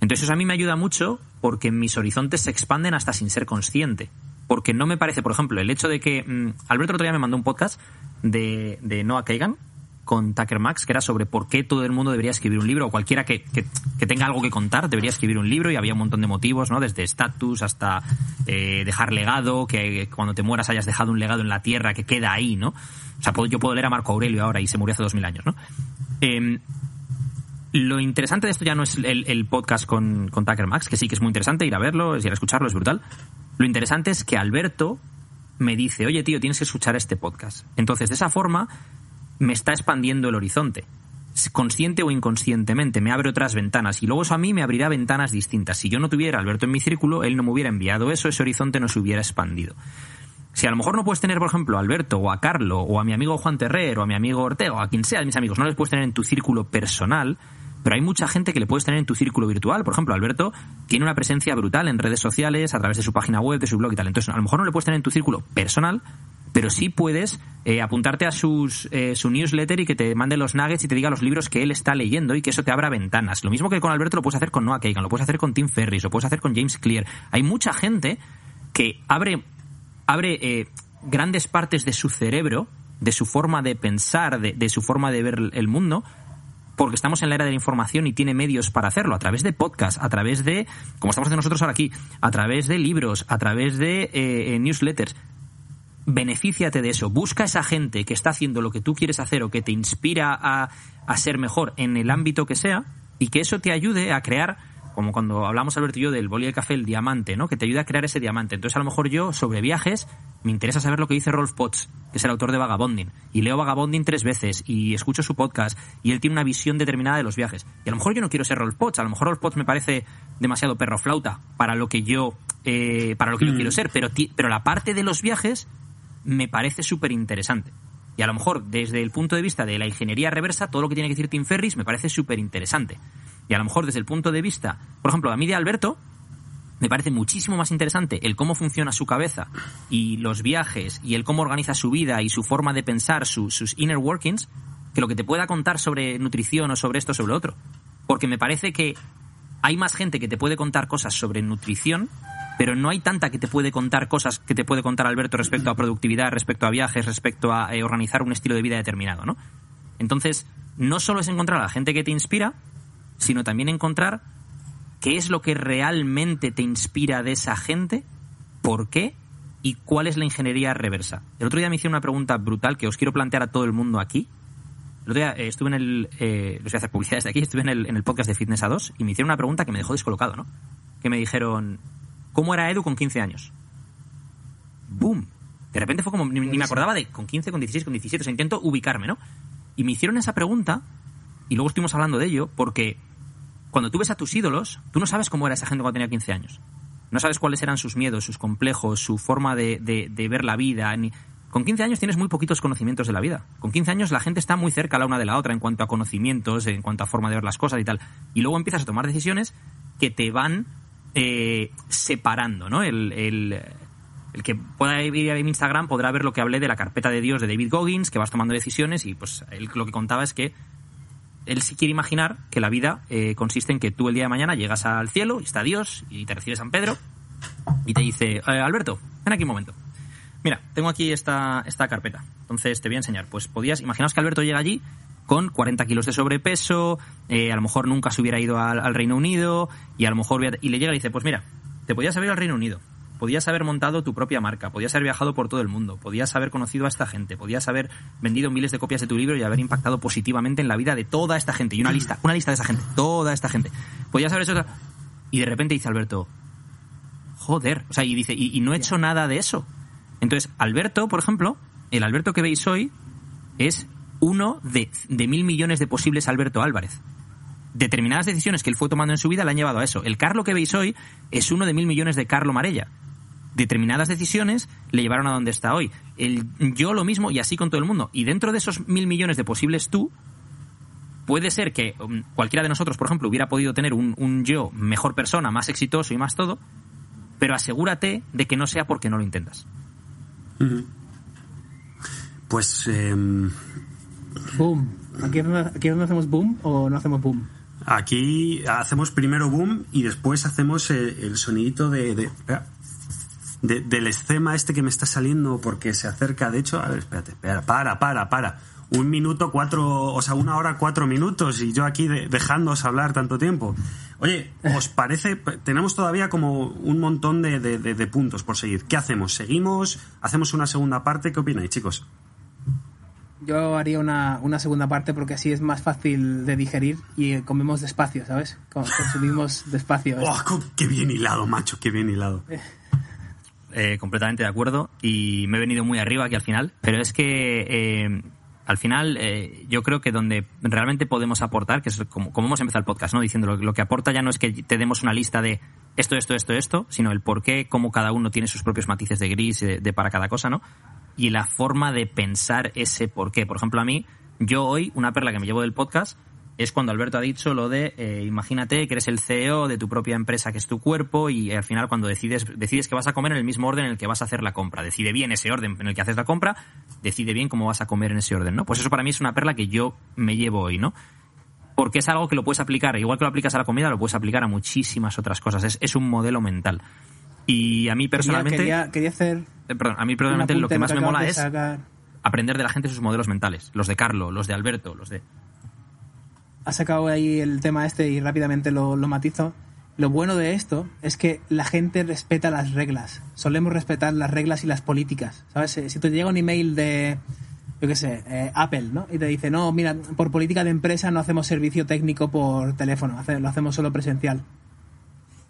Entonces eso a mí me ayuda mucho porque mis horizontes se expanden hasta sin ser consciente. Porque no me parece, por ejemplo, el hecho de que mm, Alberto otro día me mandó un podcast de, de Noah Kagan con Tucker Max, que era sobre por qué todo el mundo debería escribir un libro, o cualquiera que, que- tenga algo que contar debería escribir un libro, y había un montón de motivos, ¿no? Desde estatus hasta eh, dejar legado, que cuando te mueras hayas dejado un legado en la tierra que queda ahí, ¿no? O sea, yo puedo leer a Marco Aurelio ahora y se murió hace dos mil años, ¿no? Em, lo interesante de esto ya no es el, el podcast con, con Tucker Max, que sí que es muy interesante ir a verlo, ir a escucharlo, es brutal. Lo interesante es que Alberto me dice, oye tío, tienes que escuchar este podcast. Entonces, de esa forma, me está expandiendo el horizonte. Consciente o inconscientemente, me abre otras ventanas y luego eso a mí me abrirá ventanas distintas. Si yo no tuviera Alberto en mi círculo, él no me hubiera enviado eso, ese horizonte no se hubiera expandido. Si a lo mejor no puedes tener, por ejemplo, a Alberto o a Carlo o a mi amigo Juan Terrer o a mi amigo Ortega o a quien sea de mis amigos, no les puedes tener en tu círculo personal, pero hay mucha gente que le puedes tener en tu círculo virtual. Por ejemplo, Alberto tiene una presencia brutal en redes sociales, a través de su página web, de su blog y tal. Entonces, a lo mejor no le puedes tener en tu círculo personal, pero sí puedes eh, apuntarte a sus, eh, su newsletter y que te mande los nuggets y te diga los libros que él está leyendo y que eso te abra ventanas. Lo mismo que con Alberto lo puedes hacer con Noah Kagan, lo puedes hacer con Tim Ferris, lo puedes hacer con James Clear. Hay mucha gente que abre, abre eh, grandes partes de su cerebro, de su forma de pensar, de, su forma de ver el mundo, porque estamos en la era de la información y tiene medios para hacerlo, a través de podcast, a través de, como estamos haciendo nosotros ahora aquí, a través de libros, a través de eh, newsletters. Benefíciate de eso. Busca a esa gente que está haciendo lo que tú quieres hacer o que te inspira a, a ser mejor en el ámbito que sea y que eso te ayude a crear como cuando hablamos Alberto y yo del boli de café, el diamante, ¿no? Que te ayuda a crear ese diamante. Entonces, a lo mejor yo, sobre viajes, me interesa saber lo que dice Rolf Potts, que es el autor de Vagabonding. Y leo Vagabonding tres veces y escucho su podcast y él tiene una visión determinada de los viajes. Y a lo mejor yo no quiero ser Rolf Potts, a lo mejor Rolf Potts me parece demasiado perro flauta para lo que yo, eh, para lo que yo quiero ser, pero, pero la parte de los viajes me parece súper interesante. Y a lo mejor, desde el punto de vista de la ingeniería reversa, todo lo que tiene que decir Tim Ferris me parece súper interesante. Y a lo mejor desde el punto de vista, por ejemplo, a mí de Alberto, me parece muchísimo más interesante el cómo funciona su cabeza y los viajes y el cómo organiza su vida y su forma de pensar, sus inner workings, que lo que te pueda contar sobre nutrición o sobre esto o sobre lo otro. Porque me parece que hay más gente que te puede contar cosas sobre nutrición, pero no hay tanta que te puede contar cosas que te puede contar Alberto respecto a productividad, respecto a viajes, respecto a eh, organizar un estilo de vida determinado, ¿no? Entonces, no solo es encontrar a la gente que te inspira, sino también encontrar qué es lo que realmente te inspira de esa gente, por qué y cuál es la ingeniería reversa. El otro día me hicieron una pregunta brutal que os quiero plantear a todo el mundo aquí. El otro día eh, estuve en el. Eh, voy a hacer publicidad desde aquí, estuve en el, en el podcast de Fitness a 2 y me hicieron una pregunta que me dejó descolocado, ¿no? Que me dijeron, ¿cómo era Edu con 15 años? ¡Boom! De repente fue como, ni, me acordaba de con 15, con 16, con 17, o intento ubicarme, ¿no? Y me hicieron esa pregunta y luego estuvimos hablando de ello porque cuando tú ves a tus ídolos, tú no sabes cómo era esa gente cuando tenía 15 años. No sabes cuáles eran sus miedos, sus complejos, su forma de, ver la vida. Con 15 años tienes muy poquitos conocimientos de la vida. Con 15 años la gente está muy cerca la una de la otra en cuanto a conocimientos, en cuanto a forma de ver las cosas y tal. Y luego empiezas a tomar decisiones que te van eh, separando, ¿no? El, el, que pueda ir a mi Instagram podrá ver lo que hablé de la carpeta de Dios de David Goggins, que vas tomando decisiones y pues él lo que contaba es que él sí quiere imaginar que la vida eh, consiste en que tú el día de mañana llegas al cielo y está Dios y te recibe San Pedro y te dice, eh, Alberto, ven aquí un momento. Mira, tengo aquí esta, esta carpeta. Entonces te voy a enseñar. Pues podías, imaginaos que Alberto llega allí con 40 kilos de sobrepeso, eh, a lo mejor nunca se hubiera ido al, Reino Unido y a lo mejor y le llega y dice, pues mira, te podías haber ido al Reino Unido, podías haber montado tu propia marca, podías haber viajado por todo el mundo, podías haber conocido a esta gente, podías haber vendido miles de copias de tu libro y haber impactado positivamente en la vida de toda esta gente. Y una lista, una lista de esa gente, toda esta gente. Podías haber hecho otra... Y de repente dice Alberto, joder, o sea, y dice, y, y no he hecho nada de eso. Entonces, Alberto, por ejemplo, el Alberto que veis hoy es uno de, de mil millones de posibles Alberto Álvarez determinadas decisiones que él fue tomando en su vida le han llevado a eso. El Carlo que veis hoy es uno de mil millones de Carlo Marella determinadas decisiones le llevaron a donde está hoy. El yo lo mismo y así con todo el mundo. Y dentro de esos mil millones de posibles tú, puede ser que um, cualquiera de nosotros, por ejemplo, hubiera podido tener un, yo mejor persona, más exitoso y más todo, pero asegúrate de que no sea porque no lo intentas. Pues... Eh... Boom. ¿Aquí donde, ¿Aquí hacemos boom o no hacemos boom? Aquí hacemos primero boom y después hacemos el, el sonidito de, de de, del escema este que me está saliendo porque se acerca, de hecho, a ver, espérate, espera, para, para, para. Un minuto, cuatro, o sea, una hora, cuatro minutos y yo aquí de, dejándoos hablar tanto tiempo. Oye, ¿os parece? Tenemos todavía como un montón de, puntos por seguir. ¿Qué hacemos? ¿Seguimos? ¿Hacemos una segunda parte? ¿Qué opináis, chicos? Yo haría una, una segunda parte porque así es más fácil de digerir y comemos despacio, ¿sabes? Consumimos despacio. Oh, ¡Qué bien hilado, macho! ¡Qué bien hilado! eh, completamente de acuerdo y me he venido muy arriba aquí al final, pero es que eh, al final eh, yo creo que donde realmente podemos aportar, que es como, como hemos empezado el podcast, ¿no? Diciendo lo, lo que aporta ya no es que te demos una lista de esto, esto, esto, esto, sino el por qué, cómo cada uno tiene sus propios matices de gris de, de para cada cosa, ¿no? Y la forma de pensar ese por qué. Por ejemplo, a mí, yo hoy, una perla que me llevo del podcast, es cuando Alberto ha dicho lo de eh, imagínate que eres el CEO de tu propia empresa que es tu cuerpo y al final cuando decides decides que vas a comer en el mismo orden en el que vas a hacer la compra decide bien ese orden en el que haces la compra decide bien cómo vas a comer en ese orden no pues eso para mí es una perla que yo me llevo hoy no porque es algo que lo puedes aplicar igual que lo aplicas a la comida lo puedes aplicar a muchísimas otras cosas es, es un modelo mental y a mí personalmente Quería, quería hacer. Eh, perdón a mí un personalmente lo que más me mola es aprender de la gente sus modelos mentales los de Carlo los de Alberto los de has sacado ahí el tema este y rápidamente lo, lo matizo. Lo bueno de esto es que la gente respeta las reglas. Solemos respetar las reglas y las políticas. ¿Sabes? Eh, Si te llega un email de, yo qué sé, eh, Apple, ¿no? Y te dice, no, mira, por política de empresa no hacemos servicio técnico por teléfono, lo hacemos solo presencial.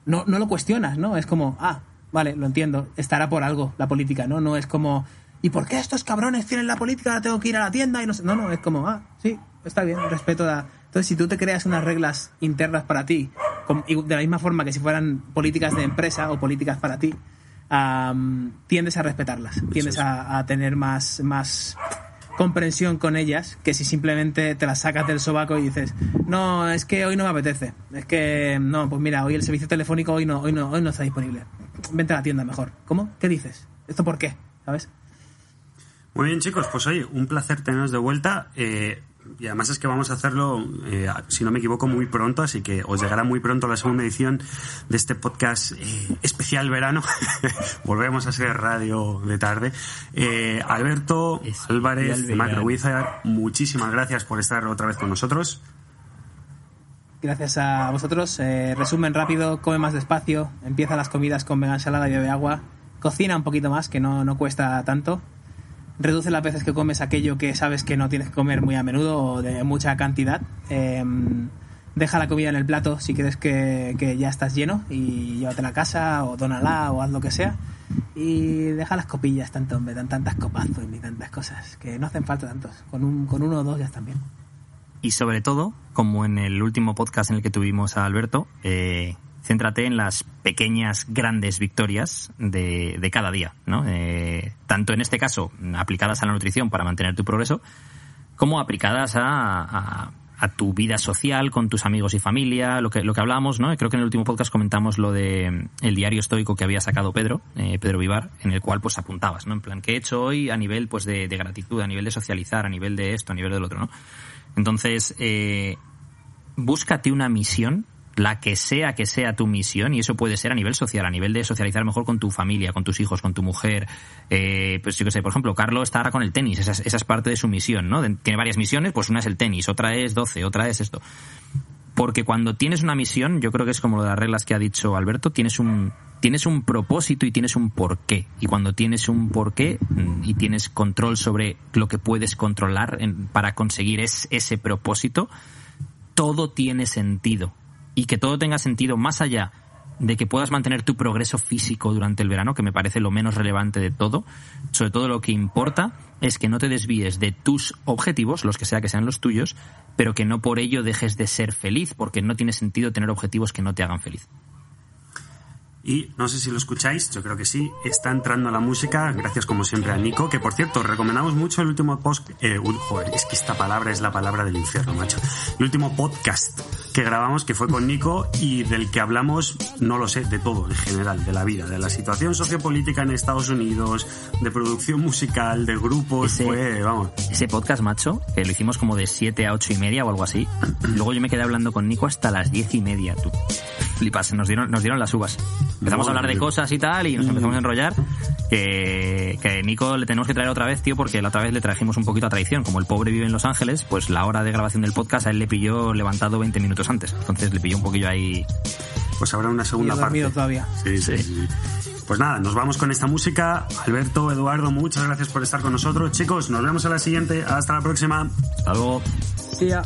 No, no lo cuestionas, ¿no? Es como, ah, vale, lo entiendo, estará por algo la política, ¿no? No es como, ¿y por qué estos cabrones tienen la política? Ahora tengo que ir a la tienda y no sé. No, no, es como, ah, sí, está bien, respeto a... Entonces, si tú te creas unas reglas internas para ti, de la misma forma que si fueran políticas de empresa o políticas para ti, am, tiendes a respetarlas, tiendes a, a tener más, más comprensión con ellas que si simplemente te las sacas del sobaco y dices, no, es que hoy no me apetece, es que no, pues mira, hoy el servicio telefónico hoy no, hoy no, hoy no está disponible. Vente a la tienda mejor. ¿Cómo? ¿Qué dices? ¿Esto por qué? ¿Sabes? Muy bien, chicos, pues oye, un placer teneros de vuelta. eh, y además es que vamos a hacerlo, eh, si no me equivoco, muy pronto, así que os llegará muy pronto la segunda edición de este podcast eh, especial verano. Volvemos a ser radio de tarde. Eh, Alberto Especial Álvarez. Macro Wizard, muchísimas gracias por estar otra vez con nosotros. Gracias a vosotros. Eh, resumen rápido, come más despacio, empieza las comidas con vega ensalada y bebe agua, cocina un poquito más, que no, no cuesta tanto. Reduce las veces que comes aquello que sabes que no tienes que comer muy a menudo o de mucha cantidad. Eh, deja la comida en el plato si crees que, que ya estás lleno y llévatela a casa o dónala o haz lo que sea. Y deja las copillas tanto, hombre, tan, tantas copazos ni tantas cosas, que no hacen falta tantos. Con, un, con uno o dos ya están bien. Y sobre todo, como en el último podcast en el que tuvimos a Alberto, eh, céntrate en las pequeñas, grandes victorias de, de cada día, ¿no? Eh, tanto en este caso aplicadas a la nutrición para mantener tu progreso, como aplicadas a, a- a tu vida social con tus amigos y familia, lo que, lo que hablábamos, ¿no? Creo que en el último podcast comentamos lo de mm, el diario estoico que había sacado Pedro, eh, Pedro Vivar, en el cual pues apuntabas, ¿no? En plan, ¿qué he hecho hoy a nivel pues de, de gratitud, a nivel de socializar, a nivel de esto, a nivel del otro, ¿no? Entonces, eh, búscate una misión, la que sea que sea tu misión, y eso puede ser a nivel social, a nivel de socializar mejor con tu familia, con tus hijos, con tu mujer. Eh, pues yo que sé, por ejemplo, Carlos está ahora con el tenis, esa es, parte de su misión, ¿no? Tiene varias misiones, pues una es el tenis, otra es 12, otra es esto. Porque cuando tienes una misión, yo creo que es como lo de las reglas que ha dicho Alberto, tienes un, tienes un propósito y tienes un porqué. Y cuando tienes un porqué mm, y tienes control sobre lo que puedes controlar para conseguir es- ese propósito, todo tiene sentido. Y que todo tenga sentido más allá de que puedas mantener tu progreso físico durante el verano, que me parece lo menos relevante de todo, sobre todo lo que importa es que no te desvíes de tus objetivos, los que sea que sean los tuyos, pero que no por ello dejes de ser feliz, porque no tiene sentido tener objetivos que no te hagan feliz. Y no sé si lo escucháis, yo creo que sí, está entrando la música, gracias como siempre a Nico, que por cierto, recomendamos mucho el último post, eh, uy, joder, es que esta palabra es la palabra del infierno, macho. El último podcast que grabamos, que fue con Nico, y del que hablamos, no lo sé, de todo en general, de la vida, de la situación sociopolítica en Estados Unidos, de producción musical, de grupos, Ese- fue, vamos, Ese podcast, macho, que lo hicimos como de 7 a 8 y media o algo así, luego yo me quedé hablando con Nico hasta las 10 y media, tú. Flipas, nos dieron, nos dieron las uvas. Empezamos a hablar de cosas y tal, y nos empezamos a enrollar. Que, que Nico le tenemos que traer otra vez, tío, porque la otra vez le trajimos un poquito a traición. Como el pobre vive en Los Ángeles, pues la hora de grabación del podcast a él le pilló levantado 20 minutos antes. Entonces le pilló un poquillo ahí. pues habrá una segunda parte. dormido todavía. Sí, sí, sí. Pues nada, nos vamos con esta música. Alberto, Eduardo, muchas gracias por estar con nosotros. Chicos, nos vemos en la siguiente. Hasta la próxima. Hasta luego. Sí, ya.